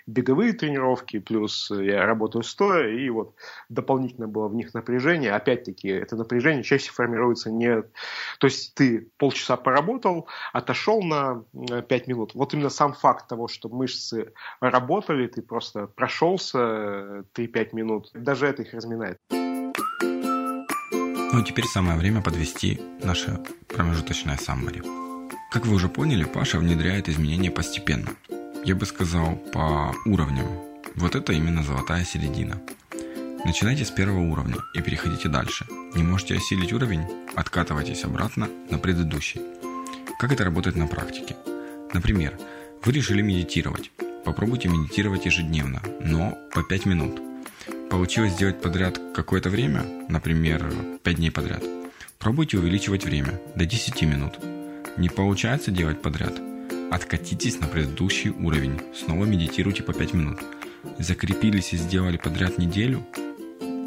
беговые тренировки, плюс я работаю стоя, и вот дополнительно было в них напряжение. Опять-таки, это напряжение чаще формируется не... То есть ты полчаса поработал, отошел на 5 минут. Вот именно сам факт того, что мышцы работали, ты просто прошелся 3-5 минут, даже это их разминает. Ну, а теперь самое время подвести наше промежуточное саммари. Как вы уже поняли, Паша внедряет изменения постепенно. Я бы сказал, по уровням. Вот это именно золотая середина. Начинайте с первого уровня и переходите дальше. Не можете осилить уровень? Откатывайтесь обратно на предыдущий. Как это работает на практике? Например, вы решили медитировать. Попробуйте медитировать ежедневно, но по 5 минут. Получилось сделать подряд какое-то время, например, 5 дней подряд. Пробуйте увеличивать время до 10 минут. Не получается делать подряд? Откатитесь на предыдущий уровень. Снова медитируйте по 5 минут. Закрепились и сделали подряд неделю?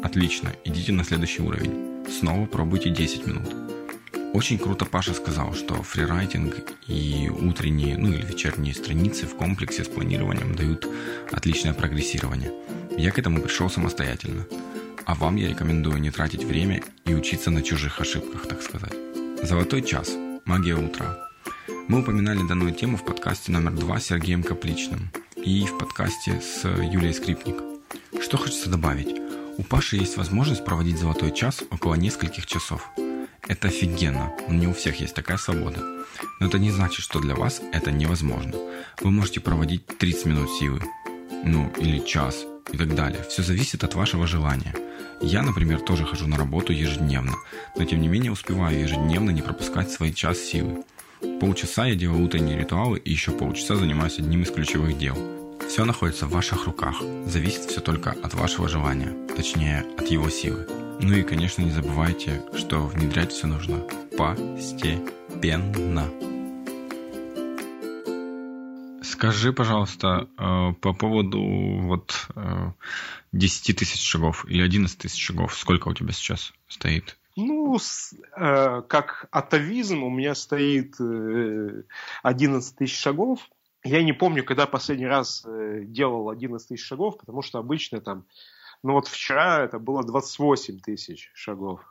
Отлично, идите на следующий уровень. Снова пробуйте 10 минут. Очень круто Паша сказал, что фрирайтинг и утренние, ну или вечерние страницы в комплексе с планированием дают отличное прогрессирование. Я к этому пришел самостоятельно. А вам я рекомендую не тратить время и учиться на чужих ошибках, так сказать. Золотой час – «Магия утра». Мы упоминали данную тему в подкасте номер два с Сергеем Капличным и в подкасте с Юлией Скрипник. Что хочется добавить? У Паши есть возможность проводить золотой час около нескольких часов. Это офигенно, но не у всех есть такая свобода. Но это не значит, что для вас это невозможно. Вы можете проводить 30 минут силы, ну или час и так далее. Все зависит от вашего желания – я, например, тоже хожу на работу ежедневно, но тем не менее успеваю ежедневно не пропускать свой час силы. Полчаса я делаю утренние ритуалы и еще полчаса занимаюсь одним из ключевых дел. Все находится в ваших руках, зависит все только от вашего желания, точнее от его силы. Ну и, конечно, не забывайте, что внедрять все нужно постепенно. Скажи, пожалуйста, э, по поводу вот 10 э, тысяч шагов или 11 тысяч шагов, сколько у тебя сейчас стоит? Ну, э, как атовизм у меня стоит 11 тысяч шагов. Я не помню, когда последний раз делал 11 тысяч шагов, потому что обычно там, ну вот вчера это было 28 тысяч шагов.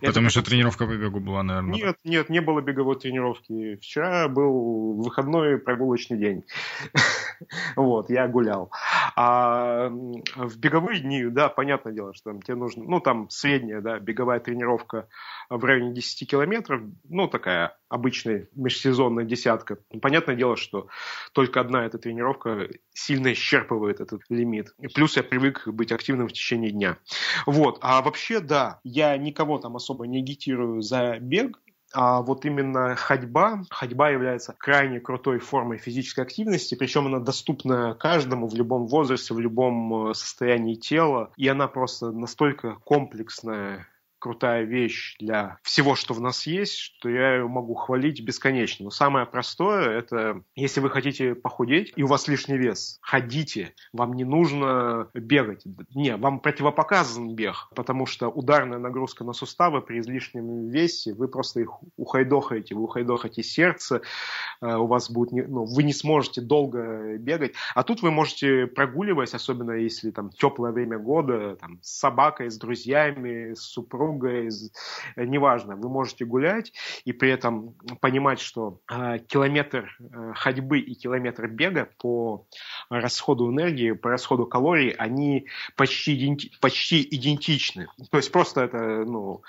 Потому это... что тренировка по бегу была, наверное. Нет, нет, не было беговой тренировки. Вчера был выходной прогулочный день. вот, я гулял. А в беговые дни, да, понятное дело, что там тебе нужно, ну, там средняя, да, беговая тренировка в районе 10 километров, ну, такая обычная межсезонная десятка. Понятное дело, что только одна эта тренировка сильно исчерпывает этот лимит. И плюс я привык быть активным в течение дня. Вот. А вообще, да, я никого там особо не агитирую за бег, а вот именно ходьба, ходьба является крайне крутой формой физической активности, причем она доступна каждому в любом возрасте, в любом э, состоянии тела, и она просто настолько комплексная крутая вещь для всего, что в нас есть, что я ее могу хвалить бесконечно. Но самое простое – это если вы хотите похудеть, и у вас лишний вес, ходите. Вам не нужно бегать. Не, вам противопоказан бег, потому что ударная нагрузка на суставы при излишнем весе, вы просто их ухайдохаете, вы ухайдохаете сердце, э, у вас будет, не, ну, вы не сможете долго бегать. А тут вы можете прогуливаясь, особенно если там теплое время года, там, с собакой, с друзьями, с супругом, друга, из, э, неважно, вы можете гулять и при этом понимать, что э, километр э, ходьбы и километр бега по расходу энергии, по расходу калорий, они почти, иденти почти идентичны. То есть просто это, ну,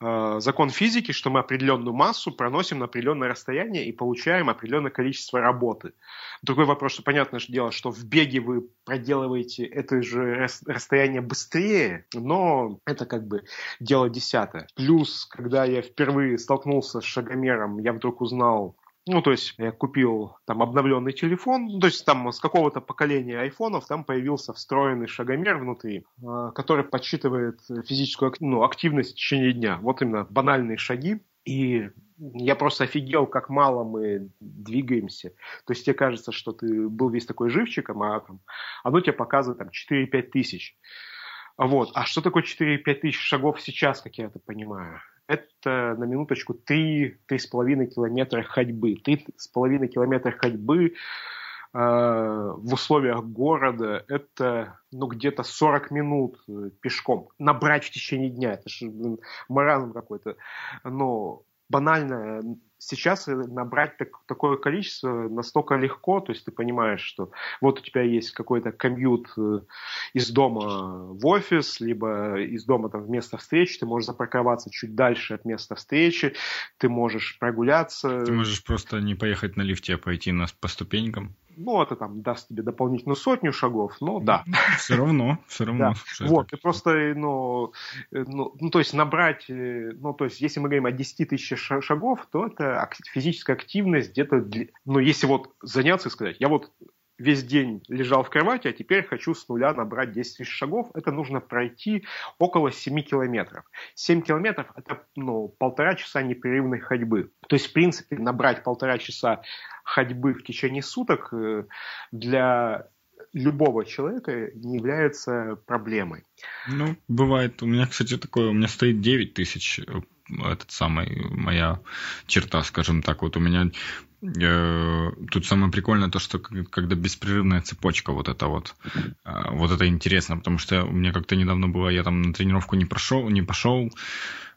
закон физики, что мы определенную массу проносим на определенное расстояние и получаем определенное количество работы. Другой вопрос, что понятное дело, что в беге вы проделываете это же расстояние быстрее, но это как бы дело десятое. Плюс, когда я впервые столкнулся с шагомером, я вдруг узнал, ну, то есть я купил там обновленный телефон, ну, то есть там с какого-то поколения айфонов там появился встроенный шагомер внутри, а, который подсчитывает физическую ну, активность в течение дня. Вот именно банальные шаги. И я просто офигел, как мало мы двигаемся. То есть тебе кажется, что ты был весь такой живчиком, а там, оно тебе показывает там 4-5 тысяч. Вот. А что такое 4-5 тысяч шагов сейчас, как я это понимаю? Это на минуточку 3-3,5 километра ходьбы. 3,5 километра ходьбы э, в условиях города это ну, где-то 40 минут э, пешком. Набрать в течение дня. Это же маразм какой-то. Но банально сейчас набрать так, такое количество настолько легко, то есть ты понимаешь, что вот у тебя есть какой-то комьют э, из дома в офис, либо из дома там, в место встречи, ты можешь запарковаться чуть дальше от места встречи, ты можешь прогуляться. Ты можешь просто не поехать на лифте, а пойти на, по ступенькам ну, это там даст тебе дополнительную сотню шагов, но да. Все равно, все равно. Да. Вот, и просто, ну, ну, ну, то есть набрать, э, ну, то есть если мы говорим о 10 тысяч шагов, то это физическая активность где-то, ну, если вот заняться и сказать, я вот весь день лежал в кровати, а теперь хочу с нуля набрать 10 тысяч шагов, это нужно пройти около 7 километров. 7 километров – это ну, полтора часа непрерывной ходьбы. То есть, в принципе, набрать полтора часа ходьбы в течение суток э, для любого человека не является проблемой. Ну, бывает. У меня, кстати, такое, у меня стоит 9 тысяч этот самый, моя черта, скажем так. Вот у меня э, тут самое прикольное то, что когда беспрерывная цепочка вот это вот, э, вот это интересно, потому что у меня как-то недавно было, я там на тренировку не прошел, не пошел,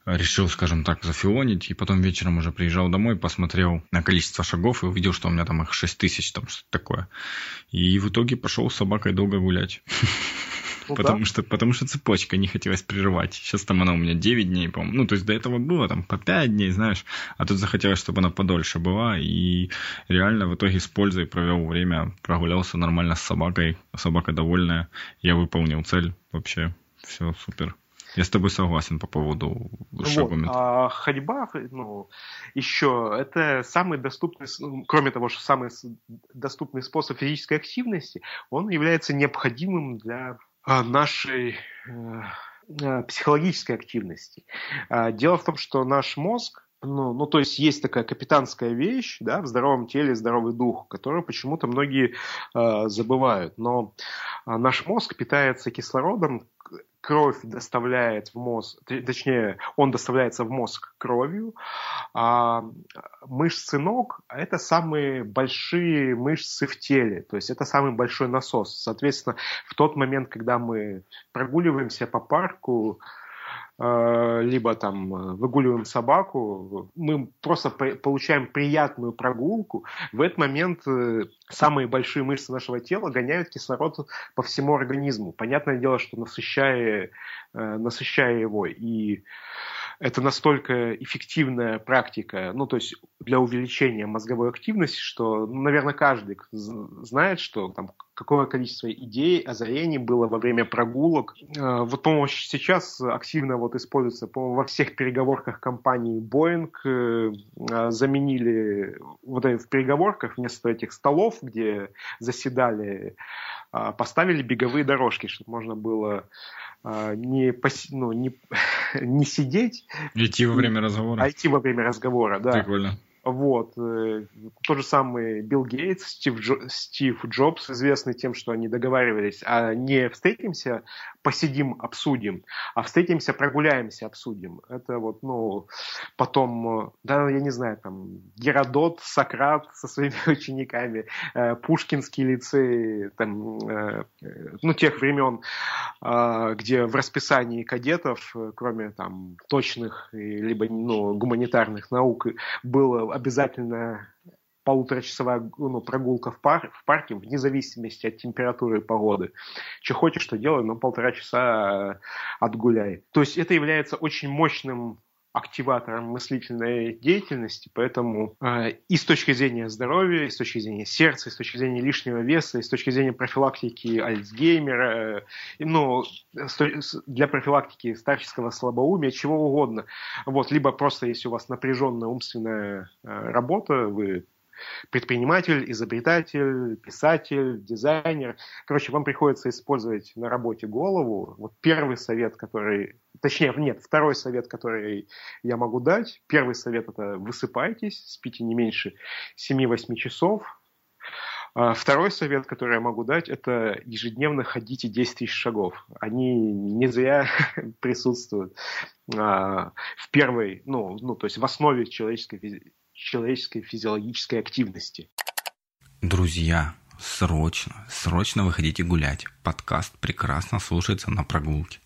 решил, скажем так, зафилонить, и потом вечером уже приезжал домой, посмотрел на количество шагов и увидел, что у меня там их 6 тысяч, там что-то такое. И в итоге пошел с собакой долго гулять. Ну, потому, да. что, потому что цепочка не хотелось прерывать. Сейчас там она у меня 9 дней, по-моему. Ну, то есть до этого было там по 5 дней, знаешь. А тут захотелось, чтобы она подольше была. И реально в итоге с пользой провел время. Прогулялся нормально с собакой. Собака довольная. Я выполнил цель. Вообще все супер. Я с тобой согласен по поводу шагометра. Вот, а ходьба, ну, еще, это самый доступный, ну, кроме того, что самый доступный способ физической активности, он является необходимым для нашей э, э, психологической активности. А, дело в том, что наш мозг, ну, ну, то есть есть такая капитанская вещь, да, в здоровом теле здоровый дух, которую почему-то многие э, забывают. Но э, наш мозг питается кислородом, кровь доставляет в мозг, точнее, он доставляется в мозг кровью, а мышцы ног – это самые большие мышцы в теле, то есть это самый большой насос. Соответственно, в тот момент, когда мы прогуливаемся по парку, либо там выгуливаем собаку, мы просто получаем приятную прогулку. В этот момент самые большие мышцы нашего тела гоняют кислород по всему организму. Понятное дело, что насыщая, насыщая его. И это настолько эффективная практика, ну, то есть для увеличения мозговой активности, что, ну, наверное, каждый знает, что там какое количество идей, озарений было во время прогулок. Э, вот, по-моему, сейчас активно вот используется, по-моему, во всех переговорках компании Boeing э, э, заменили вот в переговорках вместо этих столов, где заседали, поставили беговые дорожки, чтобы можно было не, пос... ну, не, не сидеть. Идти во время разговора. А идти во время разговора, да. Прикольно. Вот. Э, тот же самый Билл Гейтс, Стив, Джо, Стив Джобс, известный тем, что они договаривались, а не встретимся, посидим, обсудим, а встретимся, прогуляемся, обсудим. Это вот, ну, потом, э, да, я не знаю, там, Геродот, Сократ со своими учениками, э, Пушкинский лицей, там, ну, тех времен, где в расписании кадетов, кроме там точных, либо, ну, гуманитарных наук, было обязательно полуторачасовая ну, прогулка в, пар, в парке, вне зависимости от температуры и погоды. Что хочешь, что делай, но полтора часа отгуляй. То есть это является очень мощным активатором мыслительной деятельности, поэтому э, и с точки зрения здоровья, и с точки зрения сердца, и с точки зрения лишнего веса, и с точки зрения профилактики Альцгеймера, э, ну, для профилактики старческого слабоумия, чего угодно. Вот, либо просто, если у вас напряженная умственная э, работа, вы предприниматель, изобретатель, писатель, дизайнер. Короче, вам приходится использовать на работе голову. Вот первый совет, который... Точнее, нет, второй совет, который я могу дать. Первый совет – это высыпайтесь, спите не меньше 7-8 часов. А второй совет, который я могу дать, это ежедневно ходите 10 тысяч шагов. Они не зря присутствуют а, в первой, ну, ну, то есть в основе человеческой человеческой физиологической активности. Друзья, срочно, срочно выходите гулять. Подкаст прекрасно слушается на прогулке.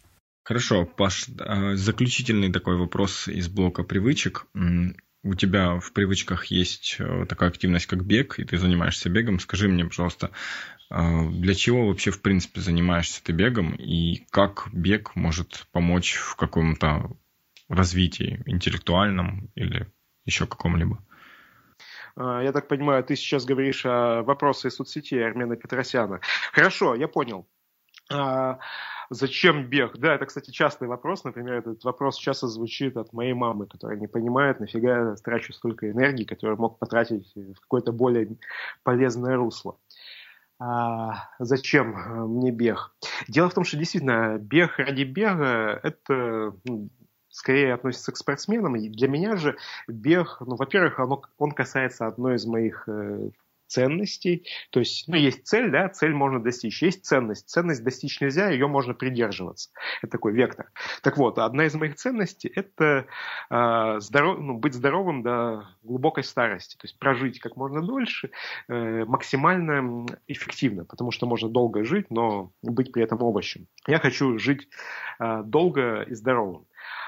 Хорошо, Паш, э, заключительный такой вопрос из блока привычек. У тебя в привычках есть э, такая активность, как бег, и ты занимаешься бегом. Скажи мне, пожалуйста, э, для чего вообще, в принципе, занимаешься ты бегом, и как бег может помочь в каком-то развитии интеллектуальном или еще каком-либо? А, я так понимаю, ты сейчас говоришь о вопросе соцсети Армена Петросяна. Хорошо, я понял. А, зачем бег? Да, это, кстати, частый вопрос. Например, этот вопрос часто звучит от моей мамы, которая не понимает, нафига я трачу столько энергии, которую мог потратить в какое-то более полезное русло. А, зачем мне бег? Дело в том, что действительно бег ради бега – это ну, скорее относится к спортсменам. И для меня же бег, ну, во-первых, оно, он касается одной из моих э, ценностей. То есть, ну, есть цель, да, цель можно достичь. Есть ценность. Ценность достичь нельзя, ее можно придерживаться. Это такой вектор. Так вот, одна из моих ценностей – это э, здоров, ну, быть здоровым до глубокой старости. То есть, прожить как можно дольше, э, максимально эффективно, потому что можно долго жить, но быть при этом овощем. Я хочу жить э, долго и здоровым.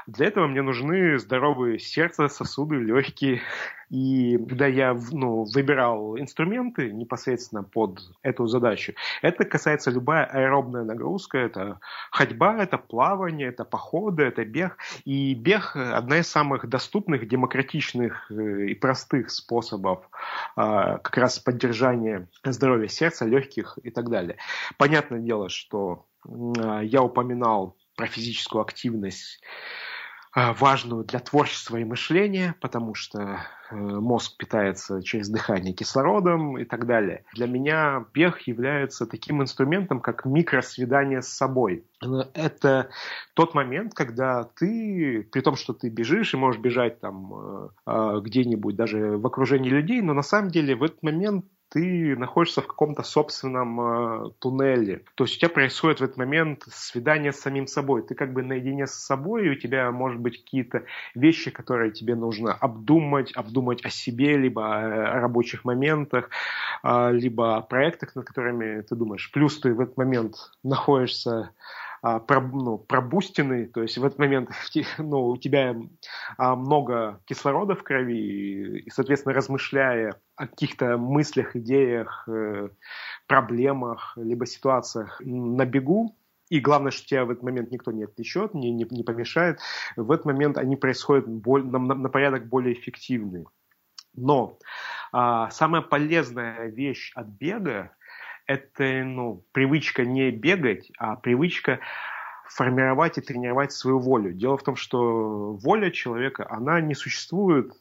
Для этого мне нужны здоровые сердце, сосуды, легкие. И когда я ну, выбирал инструменты непосредственно под эту задачу, это касается любая аэробная нагрузка. Это ходьба, это плавание, это походы, это бег. И бег – одна из самых доступных, демократичных э, и простых способов а, как раз поддержания здоровья сердца, легких и так далее. Понятное дело, что я упоминал про физическую активность важную для творчества и мышления, потому что э, мозг питается через дыхание кислородом и так далее. Для меня бег является таким инструментом, как микросвидание с собой. Это тот момент, когда ты, при том, что ты бежишь и можешь бежать там э, где-нибудь даже в окружении людей, но на самом деле в этот момент ты находишься в каком-то собственном э, туннеле. То есть у тебя происходит в этот момент свидание с самим собой. Ты как бы наедине с собой, и у тебя, может быть, какие-то вещи, которые тебе нужно обдумать, обдумать о себе, либо о рабочих моментах, э, либо о проектах, над которыми ты думаешь. Плюс ты в этот момент находишься а, про, ну, пробустенный, то есть в этот момент ну, у тебя а, много кислорода в крови, и, соответственно, размышляя о каких-то мыслях, идеях, э, проблемах, либо ситуациях на бегу, и главное, что тебя в этот момент никто не отвлечет, не, не, не помешает, в этот момент они происходят боль, на, на порядок более эффективные. Но а, самая полезная вещь от бега это ну, привычка не бегать, а привычка формировать и тренировать свою волю. Дело в том, что воля человека, она не существует.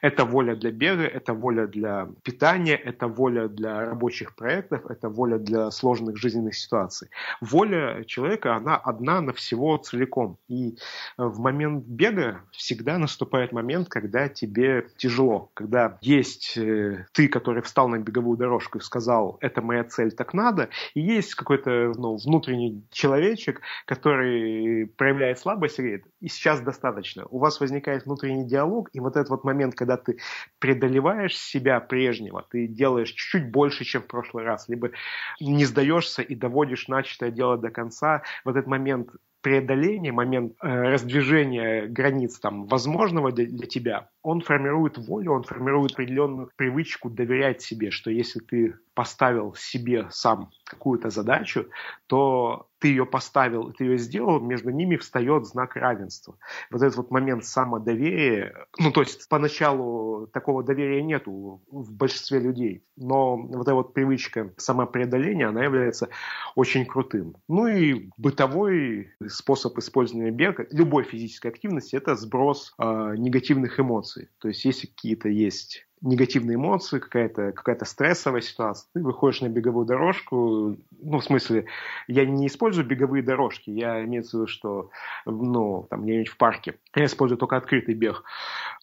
Это воля для бега, это воля для питания, это воля для рабочих проектов, это воля для сложных жизненных ситуаций. Воля человека, она одна на всего целиком. И в момент бега всегда наступает момент, когда тебе тяжело, когда есть э, ты, который встал на беговую дорожку и сказал, это моя цель, так надо, и есть какой-то ну, внутренний человечек, который который проявляет слабость, говорит, и сейчас достаточно. У вас возникает внутренний диалог, и вот этот вот момент, когда ты преодолеваешь себя прежнего, ты делаешь чуть-чуть больше, чем в прошлый раз, либо не сдаешься и доводишь начатое дело до конца, вот этот момент преодоления, момент э, раздвижения границ там, возможного для, для тебя, он формирует волю, он формирует определенную привычку доверять себе, что если ты поставил себе сам какую-то задачу, то ты ее поставил, ты ее сделал, между ними встает знак равенства. Вот этот вот момент самодоверия, ну то есть поначалу такого доверия нету в большинстве людей, но вот эта вот привычка самопреодоления, она является очень крутым. Ну и бытовой способ использования бега, любой физической активности, это сброс э, негативных эмоций. То есть если какие-то есть негативные эмоции, какая-то какая стрессовая ситуация, ты выходишь на беговую дорожку, ну, в смысле, я не использую беговые дорожки, я имею в виду, что, ну, там, где-нибудь в парке, я использую только открытый бег.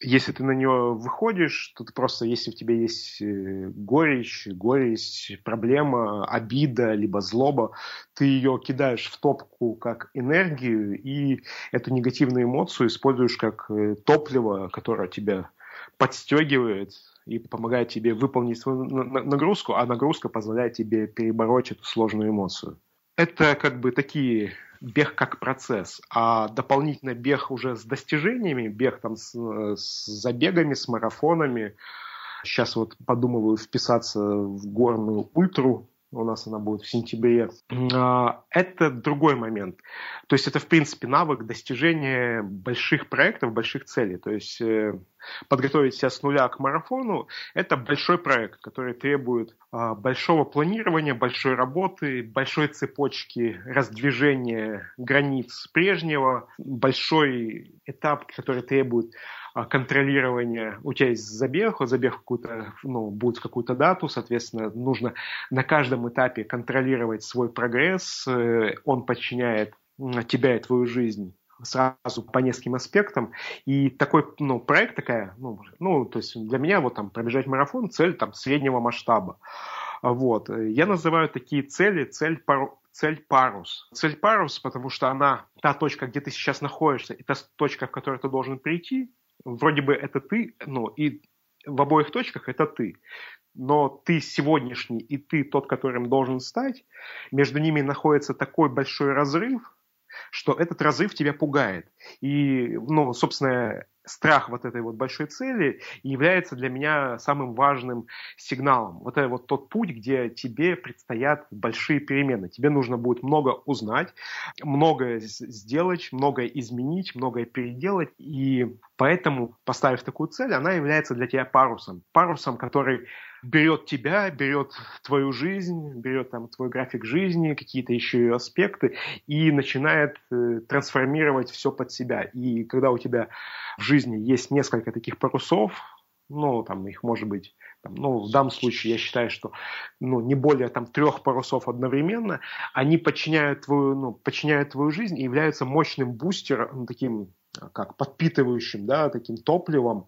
Если ты на нее выходишь, то ты просто, если у тебя есть э, горечь, горечь, проблема, обида, либо злоба, ты ее кидаешь в топку как энергию, и эту негативную эмоцию используешь как э, топливо, которое тебя подстегивает и помогает тебе выполнить свою нагрузку, а нагрузка позволяет тебе перебороть эту сложную эмоцию. Это как бы такие бег как процесс, а дополнительно бег уже с достижениями, бег там с, с забегами, с марафонами. Сейчас вот подумываю вписаться в горную ультру, у нас она будет в сентябре, а, это другой момент. То есть это, в принципе, навык достижения больших проектов, больших целей. То есть э, подготовить себя с нуля к марафону – это большой проект, который требует а, большого планирования, большой работы, большой цепочки раздвижения границ прежнего, большой этап, который требует контролирование, у тебя есть забег, забег какую-то, ну, будет в какую-то дату, соответственно, нужно на каждом этапе контролировать свой прогресс, э, он подчиняет тебя и твою жизнь сразу по нескольким аспектам. И такой ну, проект такая, ну, ну, то есть для меня вот там пробежать марафон цель там среднего масштаба. Вот. Я называю такие цели цель пару, цель парус. Цель парус, потому что она та точка, где ты сейчас находишься, и та точка, в которой ты должен прийти, вроде бы это ты, ну, и в обоих точках это ты. Но ты сегодняшний и ты тот, которым должен стать, между ними находится такой большой разрыв, что этот разрыв тебя пугает. И, ну, собственно, страх вот этой вот большой цели является для меня самым важным сигналом. Вот это вот тот путь, где тебе предстоят большие перемены. Тебе нужно будет много узнать, многое сделать, многое изменить, многое переделать. И поэтому, поставив такую цель, она является для тебя парусом. Парусом, который берет тебя, берет твою жизнь, берет там твой график жизни, какие-то еще ее аспекты и начинает э, трансформировать все под себя. И когда у тебя в жизни есть несколько таких парусов, ну, там их может быть, там, ну, в данном случае я считаю, что, ну, не более там трех парусов одновременно, они подчиняют твою, ну, подчиняют твою жизнь и являются мощным бустером, ну, таким, как подпитывающим, да, таким топливом,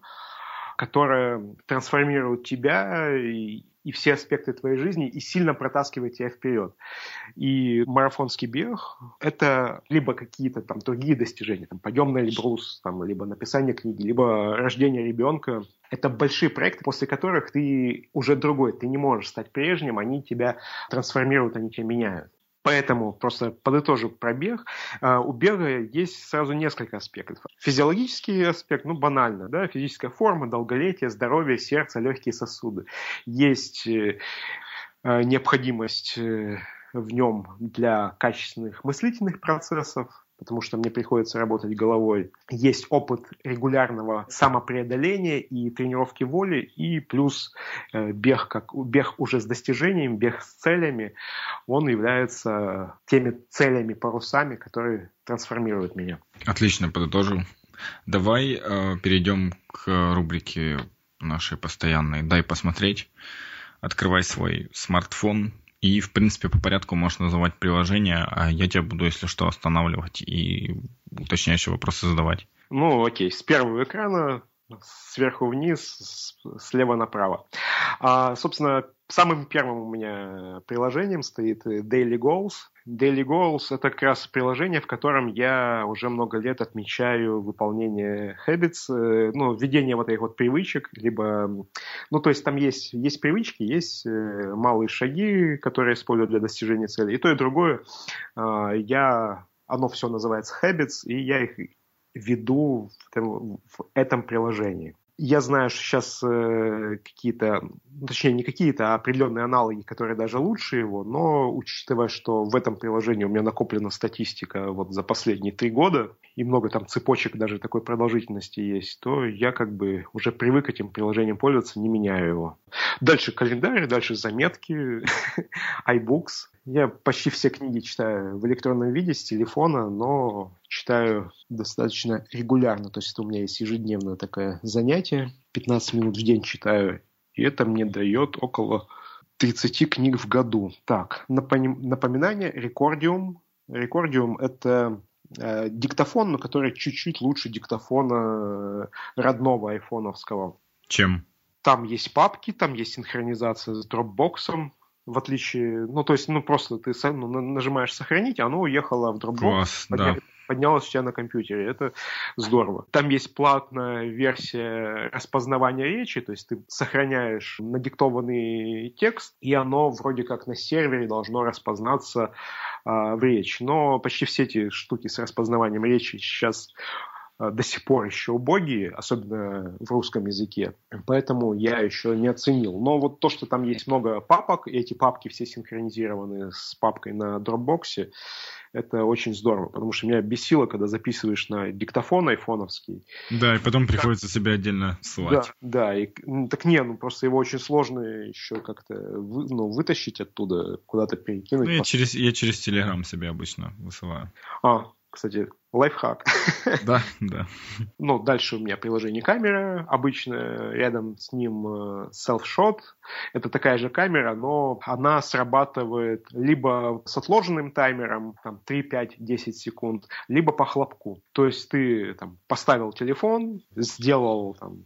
которая трансформирует тебя и, и все аспекты твоей жизни и сильно протаскивает тебя вперед. И марафонский бег – это либо какие-то там другие достижения, там подъем на Эльбрус, там, либо написание книги, либо рождение ребенка. Это большие проекты, после которых ты уже другой, ты не можешь стать прежним, они тебя трансформируют, они тебя меняют. Поэтому просто подытожу пробег. А, у бега есть сразу несколько аспектов. Физиологический аспект, ну банально, да, физическая форма, долголетие, здоровье, сердце, легкие сосуды. Есть э, э, необходимость э, в нем для качественных мыслительных процессов, потому что мне приходится работать головой. Есть опыт регулярного самопреодоления и тренировки воли, и плюс э, бег, как бег уже с достижением, бег с целями, он является теми целями, парусами, которые трансформируют меня. Отлично, подытожил. Давай э, перейдем к рубрике нашей постоянной «Дай посмотреть». Открывай свой смартфон, и, в принципе, по порядку можешь называть приложение, а я тебя буду, если что, останавливать и уточняющие вопросы задавать. Ну, окей, с первого экрана сверху вниз, слева направо. А, собственно, самым первым у меня приложением стоит Daily Goals. Daily Goals — это как раз приложение, в котором я уже много лет отмечаю выполнение habits, э, ну, введение вот этих вот привычек, либо, ну, то есть там есть, есть привычки, есть э, малые шаги, которые использую для достижения цели. И то, и другое а, я оно все называется habits, и я их веду в, в этом приложении. Я знаю, что сейчас э, какие-то, точнее не какие-то, а определенные аналоги, которые даже лучше его, но учитывая, что в этом приложении у меня накоплена статистика вот за последние три года, и много там цепочек даже такой продолжительности есть, то я как бы уже привык этим приложением пользоваться, не меняю его. Дальше календарь, дальше заметки, iBooks. Я почти все книги читаю в электронном виде с телефона, но читаю достаточно регулярно. То есть это у меня есть ежедневное такое занятие. 15 минут в день читаю. И это мне дает около 30 книг в году. Так, напоминание, рекордиум. Рекордиум – это э, диктофон, но который чуть-чуть лучше диктофона э, родного айфоновского. Чем? Там есть папки, там есть синхронизация с Dropbox, в отличие, ну, то есть, ну, просто ты ну, нажимаешь «Сохранить», оно уехало в Dropbox. Класс, да поднялось у тебя на компьютере. Это здорово. Там есть платная версия распознавания речи, то есть ты сохраняешь надиктованный текст, и оно вроде как на сервере должно распознаться э, в речь. Но почти все эти штуки с распознаванием речи сейчас до сих пор еще убогие, особенно в русском языке. Поэтому я еще не оценил. Но вот то, что там есть много папок, и эти папки все синхронизированы с папкой на Dropbox, это очень здорово, потому что меня бесило, когда записываешь на диктофон айфоновский. Да, и потом приходится себя отдельно ссылать. Да, да, и, ну, так не, ну просто его очень сложно еще как-то вы, ну, вытащить оттуда, куда-то перекинуть. Ну, я через, я через Телеграм себе обычно высылаю. А, кстати, лайфхак. Да, да. Ну, дальше у меня приложение камера. Обычно рядом с ним э, self-shot. Это такая же камера, но она срабатывает либо с отложенным таймером, там, 3, 5, 10 секунд, либо по хлопку. То есть ты там, поставил телефон, сделал там,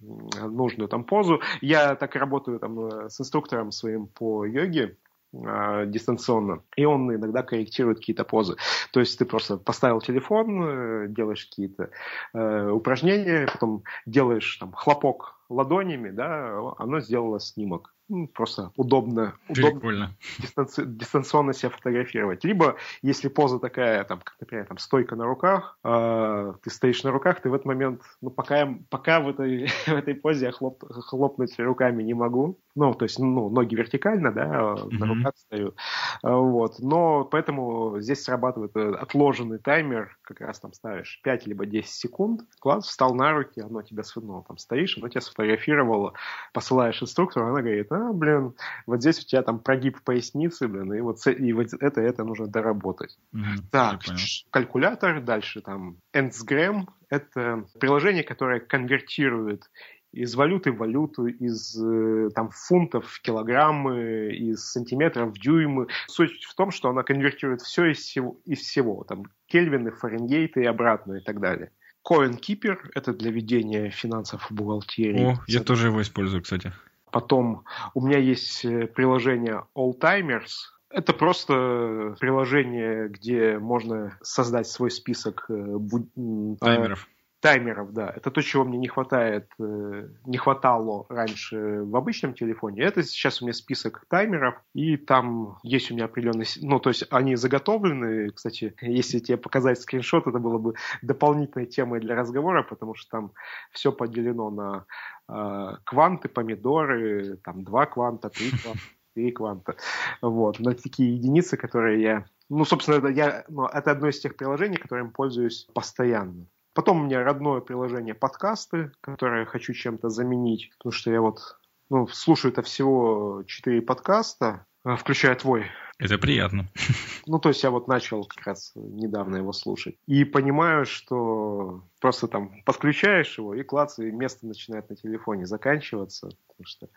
нужную там позу. Я так работаю там, э, с инструктором своим по йоге дистанционно, и он иногда корректирует какие-то позы. То есть ты просто поставил телефон, э, делаешь какие-то э, упражнения, потом делаешь там хлопок ладонями, да, оно сделало снимок ну, просто удобно, удобно дистанци, дистанционно себя фотографировать. Либо, если поза такая, там, как, например, там, стойка на руках, э, ты стоишь на руках, ты в этот момент, ну, пока, пока в, этой, в этой позе я хлоп, хлопнуть руками не могу, ну, то есть, ну, ноги вертикально, да, mm-hmm. на руках стою, а, вот, но поэтому здесь срабатывает отложенный таймер, как раз там ставишь 5 либо 10 секунд, класс, встал на руки, оно тебя, ну, там стоишь, оно тебя сфотографировало, посылаешь инструктору, она говорит, а, блин, вот здесь у тебя там прогиб поясницы, блин, и вот, и вот это, это нужно доработать. Mm-hmm, так, калькулятор, дальше там Endsgram, это приложение, которое конвертирует из валюты в валюту, из э, там, фунтов в килограммы, из сантиметров в дюймы. Суть в том, что она конвертирует все из всего, из всего там, кельвины, фаренгейты и обратно и так далее. CoinKeeper — это для ведения финансов в бухгалтерии. О, я тоже его использую, кстати. Потом у меня есть э, приложение All Timers. Это просто приложение, где можно создать свой список э, таймеров. Таймеров, да. Это то, чего мне не хватает, э, не хватало раньше в обычном телефоне. Это сейчас у меня список таймеров, и там есть у меня определенный... Ну, то есть они заготовлены. Кстати, если тебе показать скриншот, это было бы дополнительной темой для разговора, потому что там все поделено на э, кванты, помидоры, там два кванта, три кванта, три кванта. Вот, на такие единицы, которые я ну, собственно, это, я, ну, это одно из тех приложений, которым пользуюсь постоянно. Потом у меня родное приложение подкасты, которое я хочу чем-то заменить, потому что я вот ну, слушаю это всего четыре подкаста, а, включая твой. Это приятно. Ну, то есть я вот начал как раз недавно его слушать. И понимаю, что просто там подключаешь его, и клац, и место начинает на телефоне заканчиваться. Потому что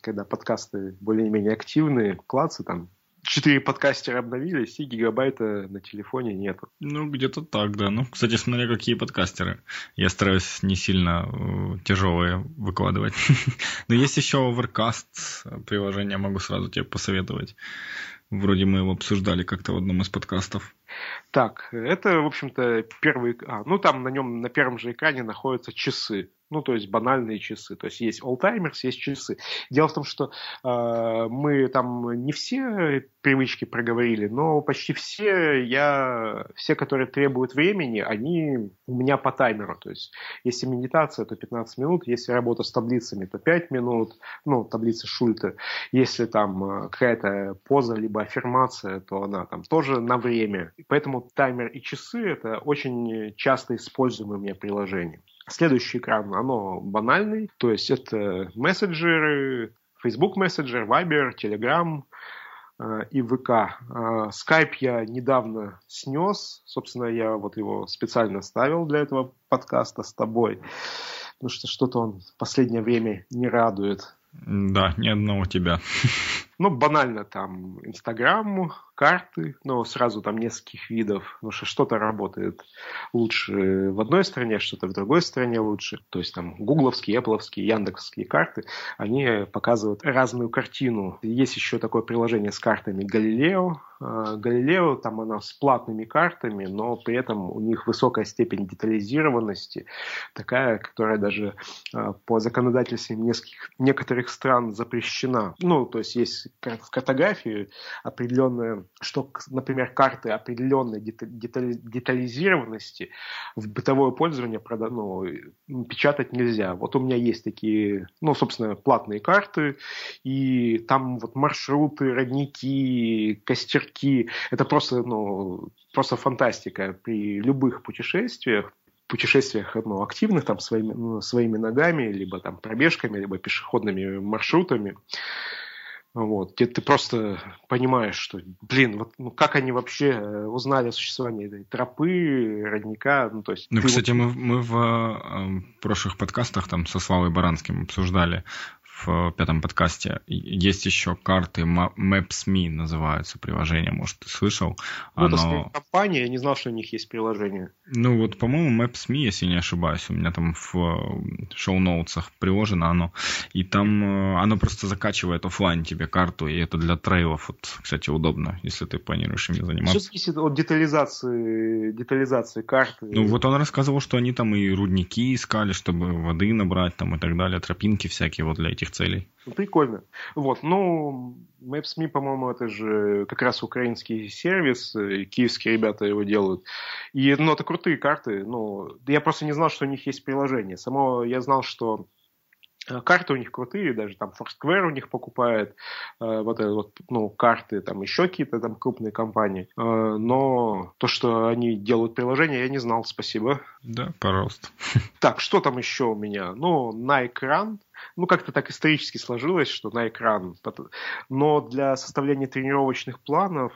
когда подкасты более-менее активные, клацы там четыре подкастера обновились, и гигабайта на телефоне нету. Ну, где-то так, да. Ну, кстати, смотря какие подкастеры. Я стараюсь не сильно э, тяжелые выкладывать. Но есть еще Overcast приложение, могу сразу тебе посоветовать. Вроде мы его обсуждали как-то в одном из подкастов. Так, это, в общем-то, первый... А, ну, там на нем на первом же экране находятся часы. Ну, то есть банальные часы. То есть есть old-timers, есть часы. Дело в том, что э, мы там не все привычки проговорили, но почти все, я, все, которые требуют времени, они у меня по таймеру. То есть если медитация, то 15 минут, если работа с таблицами, то 5 минут, ну, таблицы Шульта. Если там э, какая-то поза, либо аффирмация, то она там тоже на время. Поэтому таймер и часы – это очень часто используемые у меня приложения. Следующий экран, оно банальный, то есть это мессенджеры, Facebook Messenger, Viber, Telegram э, и ВК. Э, Skype я недавно снес, собственно, я вот его специально ставил для этого подкаста с тобой, потому что что-то он в последнее время не радует. Да, ни одного тебя. Ну, банально там Инстаграм, карты, но сразу там нескольких видов, потому что что-то работает лучше в одной стране, что-то в другой стране лучше. То есть там гугловские, эппловские, яндексские карты, они показывают разную картину. Есть еще такое приложение с картами Галилео. А, Галилео, там она с платными картами, но при этом у них высокая степень детализированности, такая, которая даже а, по законодательствам нескольких, некоторых стран запрещена. Ну, то есть есть в картографии определенная, что, например, карты определенной детализированности в бытовое пользование ну, печатать нельзя. Вот у меня есть такие, ну, собственно, платные карты, и там вот маршруты, родники, костерки. Это просто, ну, просто фантастика. При любых путешествиях путешествиях ну, активных там своими, ну, своими ногами, либо там пробежками, либо пешеходными маршрутами. Вот, где ты просто понимаешь, что, блин, вот ну как они вообще э, узнали о существовании этой тропы, родника, ну то есть... Ну, кстати, вот... мы, мы в э, прошлых подкастах там со Славой Баранским обсуждали в пятом подкасте. Есть еще карты Maps.me называются приложения, может, ты слышал? Ну, Оно... это компания, я не знал, что у них есть приложение. Ну, вот, по-моему, Maps.me, если не ошибаюсь, у меня там в э, шоу-ноутсах приложено оно, и там э, оно просто закачивает офлайн тебе карту, и это для трейлов, вот, кстати, удобно, если ты планируешь ими заниматься. Все зависит от детализации, детализации карты. Ну, вот он рассказывал, что они там и рудники искали, чтобы воды набрать там и так далее, тропинки всякие вот для этих этих целей. Ну, прикольно. Вот, ну, Maps.me, по-моему, это же как раз украинский сервис, и киевские ребята его делают. И, ну, это крутые карты, ну, я просто не знал, что у них есть приложение. Само я знал, что Э, карты у них крутые, даже там Foursquare у них покупает э, вот, это вот ну, карты, там еще какие-то там крупные компании. Э, но то, что они делают приложение, я не знал, спасибо. Да, пожалуйста. Так, что там еще у меня? Ну, на экран. Ну, как-то так исторически сложилось, что на экран. Но для составления тренировочных планов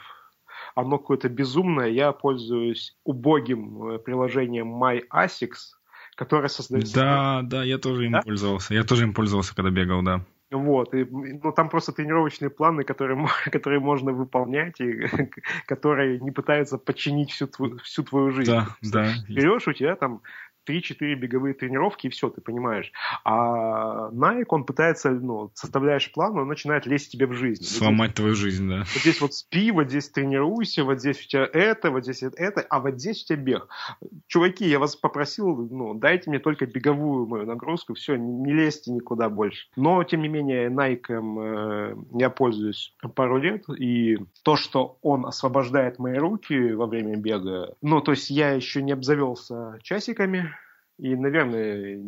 оно какое-то безумное. Я пользуюсь убогим э, приложением MyAsics, которая создается... Да, да, я тоже им да? пользовался. Я тоже им пользовался, когда бегал, да. Вот, и, ну там просто тренировочные планы, которые, которые можно выполнять и которые не пытаются подчинить всю, твою, всю твою жизнь. Да, да. Берешь, у тебя там 3-4 беговые тренировки, и все, ты понимаешь. А Nike, он пытается, ну, составляешь план, он начинает лезть тебе в жизнь. Сломать вот здесь, твою жизнь, да. Вот здесь вот спи, вот здесь тренируйся, вот здесь у тебя это, вот здесь это, а вот здесь у тебя бег. Чуваки, я вас попросил, ну, дайте мне только беговую мою нагрузку, все, не лезьте никуда больше. Но, тем не менее, Nike э, я пользуюсь пару лет, и то, что он освобождает мои руки во время бега, ну, то есть я еще не обзавелся часиками, и, наверное,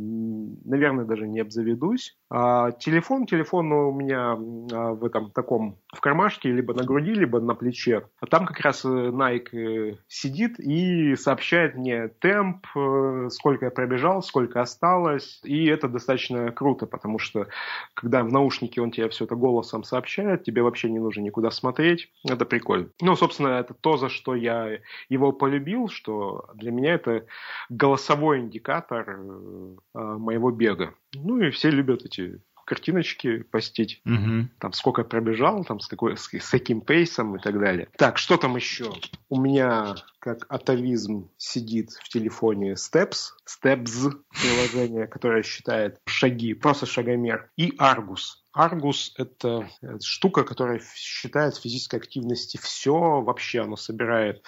наверное, даже не обзаведусь. А телефон, телефон у меня а, в этом таком, в кармашке, либо на груди, либо на плече. А там как раз э, Nike э, сидит и сообщает мне темп, э, сколько я пробежал, сколько осталось. И это достаточно круто, потому что когда в наушнике он тебе все это голосом сообщает, тебе вообще не нужно никуда смотреть. Это прикольно. Ну, собственно, это то, за что я его полюбил, что для меня это голосовой индикатор индикатор э, моего бега. Ну и все любят эти картиночки постить. Угу. Там сколько пробежал, там с, какой, с, с каким пейсом и так далее. Так, что там еще? У меня как атовизм сидит в телефоне Steps, Steps приложение, которое считает шаги, просто шагомер, и Argus. Аргус – это штука, которая считает физической активности все вообще. Оно собирает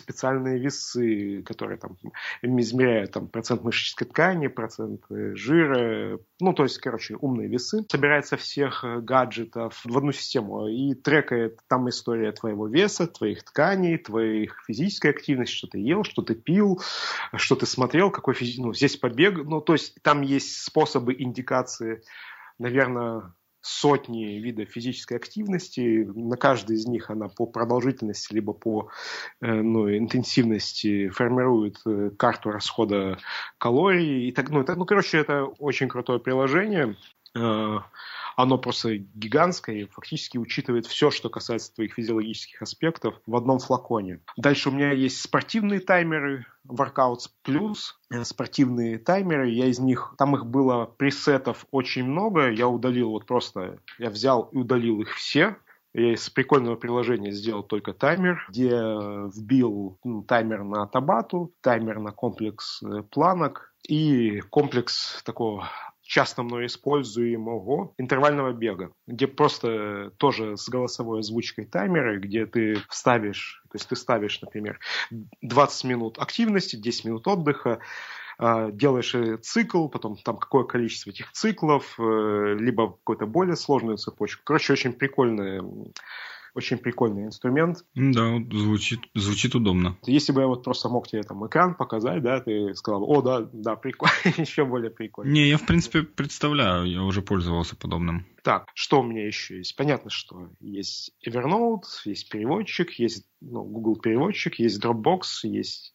специальные весы, которые там измеряют там, процент мышечной ткани, процент жира. Ну, то есть, короче, умные весы. Собирает со всех гаджетов в одну систему и трекает там история твоего веса, твоих тканей, твоих физической активности, что ты ел, что ты пил, что ты смотрел, какой физи... ну, здесь побег. Ну, то есть, там есть способы индикации наверное, сотни видов физической активности. На каждой из них она по продолжительности либо по э, ну, интенсивности формирует э, карту расхода калорий. И так, ну, это, ну, короче, это очень крутое приложение. Э, оно просто гигантское и фактически учитывает все, что касается твоих физиологических аспектов в одном флаконе. Дальше у меня есть спортивные таймеры, Workouts Plus, э, спортивные таймеры, я из них, там их было пресетов очень много, я удалил вот просто, я взял и удалил их все, я из прикольного приложения сделал только таймер, где вбил ну, таймер на табату, таймер на комплекс э, планок и комплекс такого часто мной используемого интервального бега, где просто тоже с голосовой озвучкой таймеры, где ты вставишь, то есть ты ставишь, например, 20 минут активности, 10 минут отдыха, а, делаешь цикл, потом там какое количество этих циклов, э, либо какую-то более сложную цепочку. Короче, очень прикольная очень прикольный инструмент. Да, звучит, звучит удобно. Если бы я вот просто мог тебе там экран показать, да, ты сказал, о, да, да, прикольно, еще более прикольно. Не, я в принципе представляю, я уже пользовался подобным. Так, что у меня еще есть? Понятно, что есть Evernote, есть переводчик, есть ну, Google переводчик, есть Dropbox, есть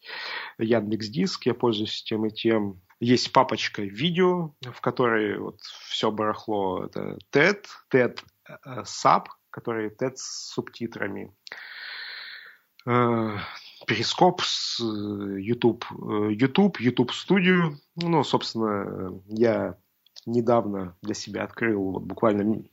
Яндекс Диск, я пользуюсь тем и тем. Есть папочка видео, в которой вот все барахло. Это TED, TED uh, Sub, который TED с субтитрами. Э, перископ с YouTube, э, YouTube, YouTube Studio. Ну, собственно, я недавно для себя открыл, вот буквально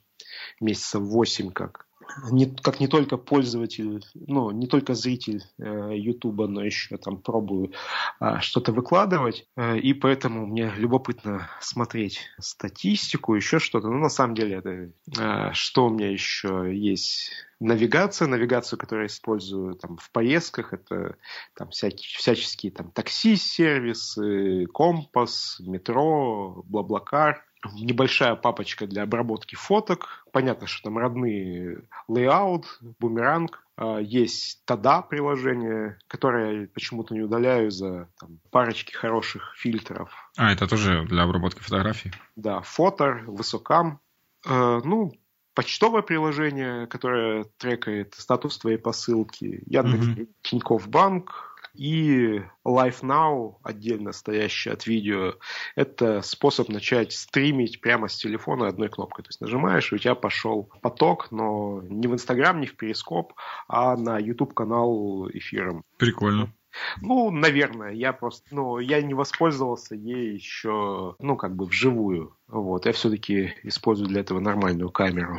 месяца 8 как не, как не только пользователь, ну, не только зритель э, Ютуба, но еще там пробую э, что-то выкладывать, э, и поэтому мне любопытно смотреть статистику, еще что-то. Ну, на самом деле, это э, что у меня еще есть? Навигация, навигацию, которую я использую там, в поездках, это там, всякие, всяческие там, такси-сервисы, компас, метро, Блаблакар, небольшая папочка для обработки фоток. Понятно, что там родные layout, бумеранг. А, есть Тада приложение, которое я почему-то не удаляю за там, парочки хороших фильтров. А, это тоже для обработки фотографий? Да, фото, высокам. А, ну, почтовое приложение, которое трекает статус твоей посылки. Яндекс, mm-hmm. Тинькофф Банк, и Live Now, отдельно стоящий от видео, это способ начать стримить прямо с телефона одной кнопкой. То есть нажимаешь, и у тебя пошел поток, но не в Инстаграм, не в Перископ, а на YouTube канал эфиром. Прикольно. Ну, наверное, я просто, ну, я не воспользовался ей еще, ну, как бы вживую. Вот, я все-таки использую для этого нормальную камеру.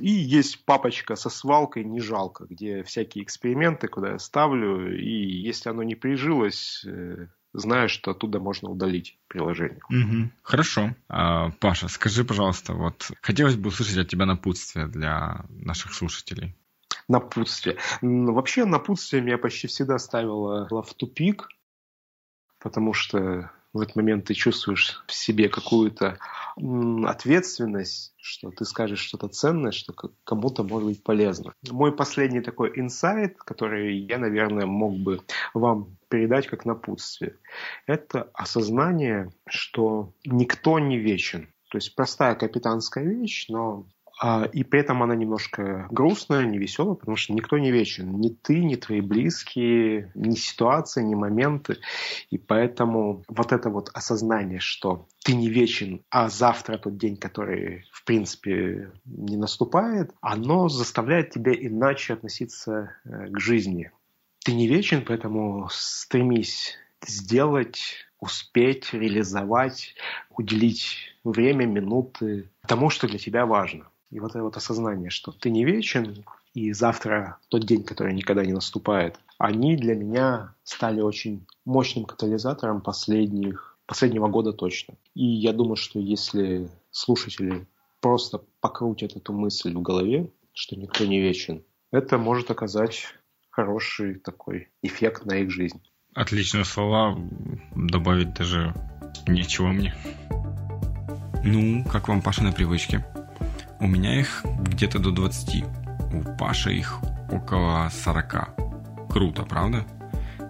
И есть папочка со свалкой «Не жалко», где всякие эксперименты, куда я ставлю, и если оно не прижилось, э, знаю, что оттуда можно удалить приложение. Угу. Хорошо. А, Паша, скажи, пожалуйста, вот хотелось бы услышать от тебя напутствие для наших слушателей. Напутствие. Вообще напутствие меня почти всегда ставило в тупик, потому что в этот момент ты чувствуешь в себе какую-то ответственность, что ты скажешь что-то ценное, что кому-то может быть полезно. Мой последний такой инсайт, который я, наверное, мог бы вам передать как напутствие, это осознание, что никто не вечен. То есть простая капитанская вещь, но и при этом она немножко грустная, не веселая, потому что никто не вечен. Ни ты, ни твои близкие, ни ситуации, ни моменты. И поэтому вот это вот осознание, что ты не вечен, а завтра тот день, который, в принципе, не наступает, оно заставляет тебя иначе относиться э, к жизни. Ты не вечен, поэтому стремись сделать, успеть, реализовать, уделить время, минуты тому, что для тебя важно. И вот это вот осознание, что ты не вечен, и завтра тот день, который никогда не наступает, они для меня стали очень мощным катализатором последних, последнего года точно. И я думаю, что если слушатели просто покрутят эту мысль в голове, что никто не вечен, это может оказать хороший такой эффект на их жизнь. Отличные слова, добавить даже нечего мне. Ну, как вам Пашины привычки? У меня их где-то до 20. У Паши их около 40. Круто, правда?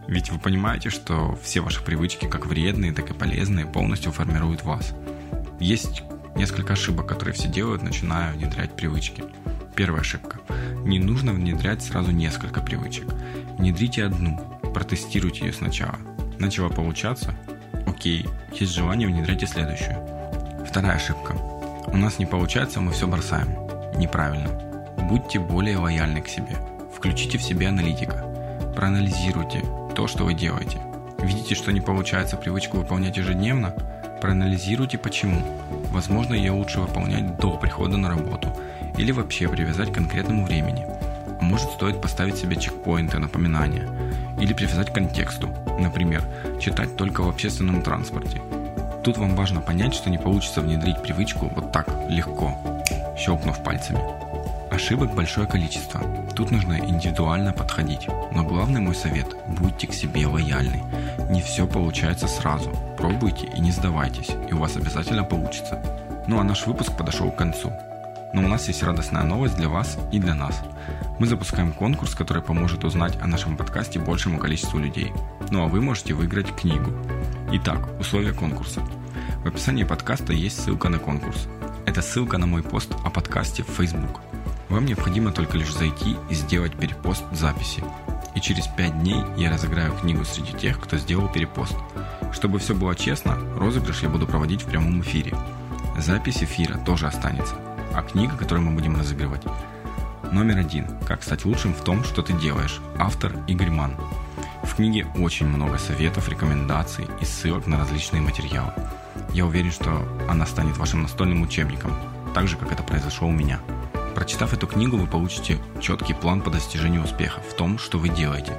Ведь вы понимаете, что все ваши привычки, как вредные, так и полезные, полностью формируют вас. Есть несколько ошибок, которые все делают, начиная внедрять привычки. Первая ошибка. Не нужно внедрять сразу несколько привычек. Внедрите одну, протестируйте ее сначала. Начало получаться? Окей, есть желание, внедряйте следующую. Вторая ошибка. У нас не получается, мы все бросаем. Неправильно. Будьте более лояльны к себе. Включите в себе аналитика. Проанализируйте то, что вы делаете. Видите, что не получается привычку выполнять ежедневно? Проанализируйте почему. Возможно, ее лучше выполнять до прихода на работу или вообще привязать к конкретному времени. Может стоит поставить себе чекпоинты, напоминания или привязать к контексту. Например, читать только в общественном транспорте Тут вам важно понять, что не получится внедрить привычку вот так, легко, щелкнув пальцами. Ошибок большое количество. Тут нужно индивидуально подходить. Но главный мой совет – будьте к себе лояльны. Не все получается сразу. Пробуйте и не сдавайтесь, и у вас обязательно получится. Ну а наш выпуск подошел к концу. Но у нас есть радостная новость для вас и для нас. Мы запускаем конкурс, который поможет узнать о нашем подкасте большему количеству людей. Ну а вы можете выиграть книгу. Итак, условия конкурса. В описании подкаста есть ссылка на конкурс. Это ссылка на мой пост о подкасте в Facebook. Вам необходимо только лишь зайти и сделать перепост записи. И через 5 дней я разыграю книгу среди тех, кто сделал перепост. Чтобы все было честно, розыгрыш я буду проводить в прямом эфире. Запись эфира тоже останется. А книга, которую мы будем разыгрывать, Номер один. Как стать лучшим в том, что ты делаешь. Автор Игорь Ман. В книге очень много советов, рекомендаций и ссылок на различные материалы. Я уверен, что она станет вашим настольным учебником, так же, как это произошло у меня. Прочитав эту книгу, вы получите четкий план по достижению успеха в том, что вы делаете.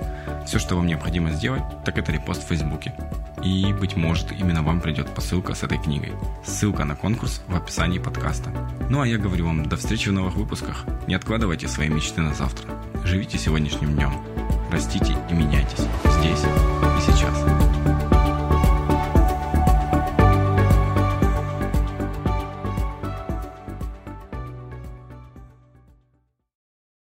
Все, что вам необходимо сделать, так это репост в Фейсбуке. И, быть может, именно вам придет посылка с этой книгой. Ссылка на конкурс в описании подкаста. Ну а я говорю вам, до встречи в новых выпусках. Не откладывайте свои мечты на завтра. Живите сегодняшним днем. Растите и меняйтесь. Здесь и сейчас.